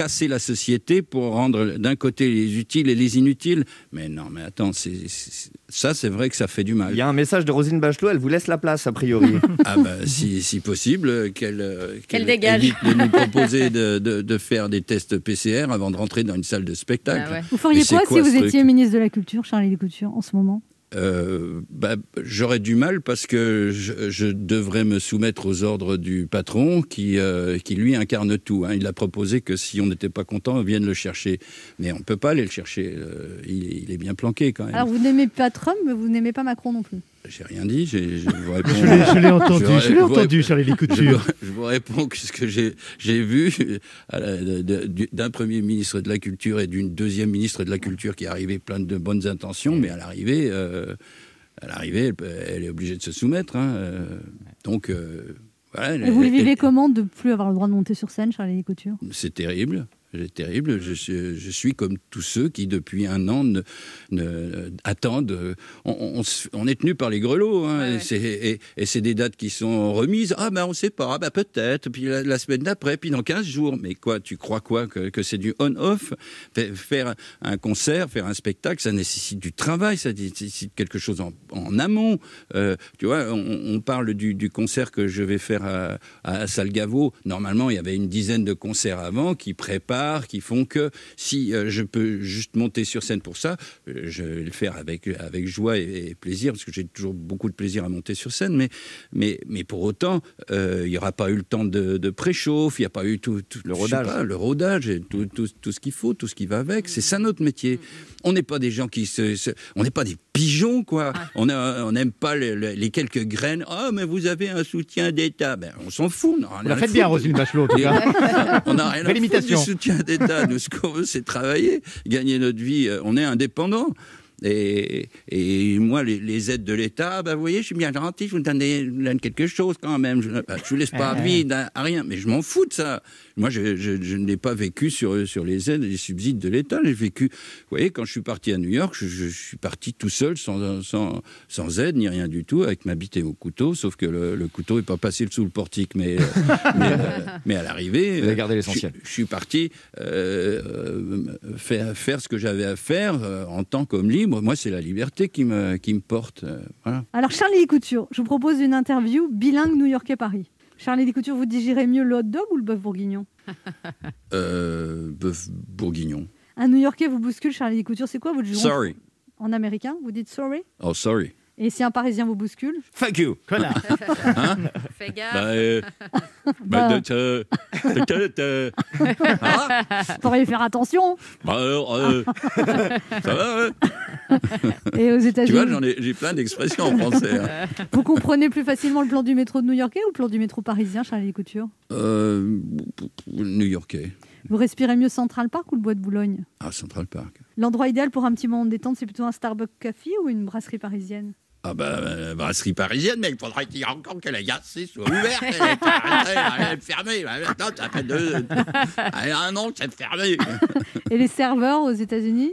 casser la société pour rendre d'un côté les utiles et les inutiles. Mais non, mais attends, c'est c'est- ça c'est vrai que ça fait du mal. Il y a un message de Rosine Bachelot, elle vous laisse la place a priori. Ah bah si, si possible, qu'elle euh, Qu'elle dégage. évite de nous proposer de, de- de faire des tests PCR avant de rentrer dans une salle de spectacle. Ah Vous feriez quoi, si vous étiez ministre de la Culture, Charlie Couture, en ce moment? Euh, bah, J'aurais du mal parce que je, je devrais me soumettre aux ordres du patron qui, euh, qui lui incarne tout. hein. Il a proposé que si on n'était pas content, on vienne le chercher. Mais on ne peut pas aller le chercher. euh, il, il est bien planqué quand même. Alors vous n'aimez pas Trump, mais vous n'aimez pas Macron non plus. J'ai rien dit, je vous réponds. Je l'ai- je l'ai entendu, vous- je l'ai entendu, Charlie Couture. Je, vous- je vous réponds que ce que j'ai j'ai vu à la- de- de- du- d'un premier ministre de la Culture et d'une deuxième ministre de la Culture qui arrivait plein de bonnes intentions, mais à l'arrivée, euh, à l'arrivée, elle, est obligée de se soumettre. hein, euh, donc, euh, voilà. Et vous le vivez elle- comment de plus avoir le droit de monter sur scène, Charlie Couture? C'est terrible. C'est terrible. Je suis, je suis comme tous ceux qui, depuis un an, ne, ne- attendent. On, on se- on est tenu par les grelots. hein, et c'est- et, et c'est des dates qui sont remises. Ah, ben, on sait pas. Ah, ben, peut-être. Puis la, la semaine d'après. Puis dans 15 jours. Mais quoi, tu crois quoi Que, que c'est du on-off? Fa- Faire un concert, faire un spectacle, ça nécessite du travail. Ça nécessite quelque chose en, en amont. Euh, tu vois, on, on parle du, du concert que je vais faire à, à Salgavo. Normalement, il y avait une dizaine de concerts avant qui préparent, qui font que si euh, je peux juste monter sur scène pour ça, euh, je vais le faire avec, avec joie et, et plaisir, parce que j'ai toujours beaucoup de plaisir à monter sur scène. Mais, mais, mais pour autant, euh, il n'y aura pas eu le temps de, de préchauffe, il n'y a pas eu tout, tout- Le rodage. pas, le rodage, et tout, tout, tout ce qu'il faut, tout ce qui va avec. C'est ça notre métier. On n'est pas des gens qui se, se- on n'est pas des pigeons quoi. On a- on n'aime pas les, quelques graines. Ah mais vous avez un soutien d'État. Ben on s'en fout. on a la faites bien, Roselyne Bachelot, en tout Et- cas. on n'a rien à foutre du soutien d'État. Nous, ce qu'on veut, c'est travailler, gagner notre vie. Euh, On est indépendant. Et, et moi, les, les aides de l'État, ben, vous voyez, je suis bien gentil, je vous donne, des- je vous donne quelque chose quand même. Je ne vous laisse pas vide à, à rien. Mais je m'en fous de ça. Moi, je, je- je n'ai pas vécu sur, sur les aides et les subsides de l'État. J'ai vécu, vous voyez, quand je suis parti à New York, je, je suis parti tout seul, sans, sans, sans aide, ni rien du tout, avec ma bite et mon couteau, sauf que le, le couteau n'est pas passé sous le portique, mais, euh, mais, euh, mais à l'arrivée, euh, l'essentiel. Je, suis parti euh, euh, faire, faire ce que j'avais à faire en tant qu'homme libre. Moi, c'est la liberté qui me, qui me porte. euh, voilà. Alors, Charlie Couture, je vous propose une interview bilingue new-yorkais-Paris. Charlie Couture, vous digérez mieux le hot dog ou le bœuf bourguignon Euh, bœuf bourguignon. Un New-Yorkais vous bouscule, Charlie Couture, c'est quoi votre jour Sorry. En américain, vous dites sorry? Oh, sorry. Et si un Parisien vous bouscule Fuck you. Connard. Hein Fais gaffe. Bah, euh, Bah. bah, de- de- de- de- Hein Faudrait faire attention. Bah, alors, euh, ça va, ouais Et aux Tu États-Unis, vois, j'en ai, j'ai plein d'expressions en français. hein. vous comprenez plus facilement le plan du métro de New-Yorkais ou le plan du métro parisien, Charlie Couture Euh, New-Yorkais. Vous respirez mieux Central Park ou le bois de Boulogne Ah, Central Park. L'endroit idéal pour un petit moment de détente, c'est plutôt un Starbucks Café ou une brasserie parisienne? Ah bah, euh, brasserie parisienne, mais il faudrait qu'il y ait encore que la gasse soit ouverte. Elle est arrêtée, elle est fermée. Maintenant, ça fait deux... Elle a un an que c'est fermé. Et les serveurs aux États-Unis?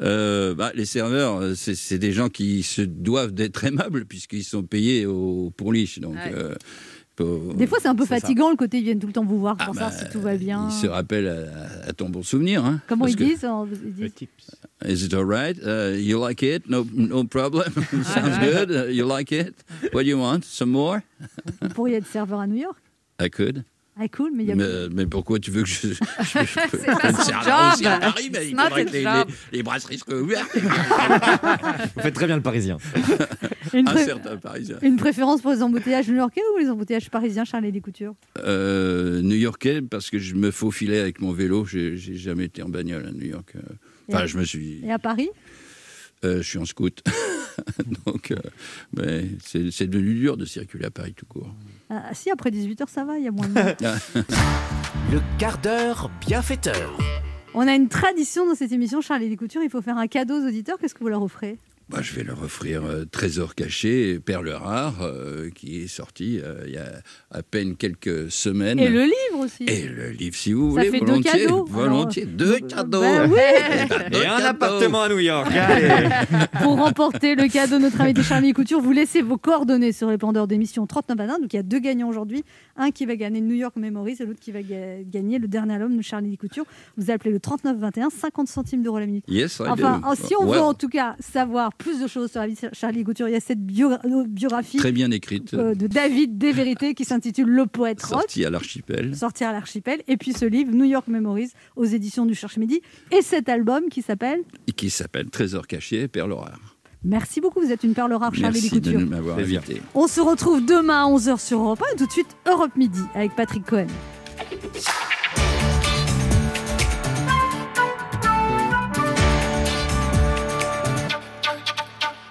Euh, bah, les serveurs, euh, c'est des gens qui se doivent d'être aimables puisqu'ils sont payés au pourliche. Donc, Ouais. euh, faut- Des fois, c'est un peu ça. fatigant le côté ils viennent tout le temps vous voir pour Ah savoir bah, si tout va bien. Ils se rappellent à, à ton bon souvenir. Hein, Comment ils que- disent, euh, ils disent Is it all right? Uh, you like it? No, no problem. Sounds good. Uh, you like it? What do you want? Some more? Vous pourriez être serveur à New York? I could. Ah, cool, mais il y a. Mais, mais pourquoi tu veux que je, je, je, je peux- pas aussi à Paris, mais il faudrait que les, les- les brasseries soient ouvertes. Vous faites très bien le parisien. Une, Un certain parisien. une préférence pour les embouteillages new-yorkais ou les embouteillages parisiens, Charlie Descoutures Euh, New-Yorkais, parce que je me faufilais avec mon vélo. J'ai jamais été en bagnole à New York. euh. Enfin, Et- je me suis. Et à Paris euh, je suis en scout. Donc, euh, c'est c'est devenu dur de circuler à Paris tout court. ah, Si, après 18h, ça va, il y a moins de monde. Le quart d'heure bienfaiteur. On a une tradition dans cette émission, Charlie Descoutures, il faut faire un cadeau aux auditeurs. Qu'est-ce que vous leur offrez? Bah, je vais leur offrir euh, Trésor caché, Perle rare, euh, qui est sorti euh, il y a à peine quelques semaines. Et le livre aussi Et le livre, si vous Ça voulez, fait deux volontiers. cadeaux. Volontiers, Alors, deux cadeaux. bah oui. Eh ben, deux Et un cadeaux. appartement à New York. Pour remporter le cadeau de notre invité Charlie Couture, vous laissez vos coordonnées sur les pendeurs d'émission 39 à 1. Donc il y a deux gagnants aujourd'hui. Un qui va gagner New York Memories et l'autre qui va ga- gagner le dernier album de Charlie Couture. Vous appelez le 39 21, 50 centimes d'euros la minute. Yes, enfin, en- si on veut en tout cas savoir plus de choses sur la vie de Charlie Couture, il y a cette bio- biographie Très bien écrite, euh, de David Desvérités qui s'intitule Le poète rock. sorti à l'archipel. Sortir à l'archipel, et puis ce livre New York Memories aux éditions du Cherche Midi, et cet album qui s'appelle et qui s'appelle Trésor caché, Perle rare. Merci beaucoup, vous êtes une perle rare, Charlie Merci de m'avoir invité. On se retrouve demain à 11h sur Europe 1 et tout de suite Europe Midi avec Patrick Cohen.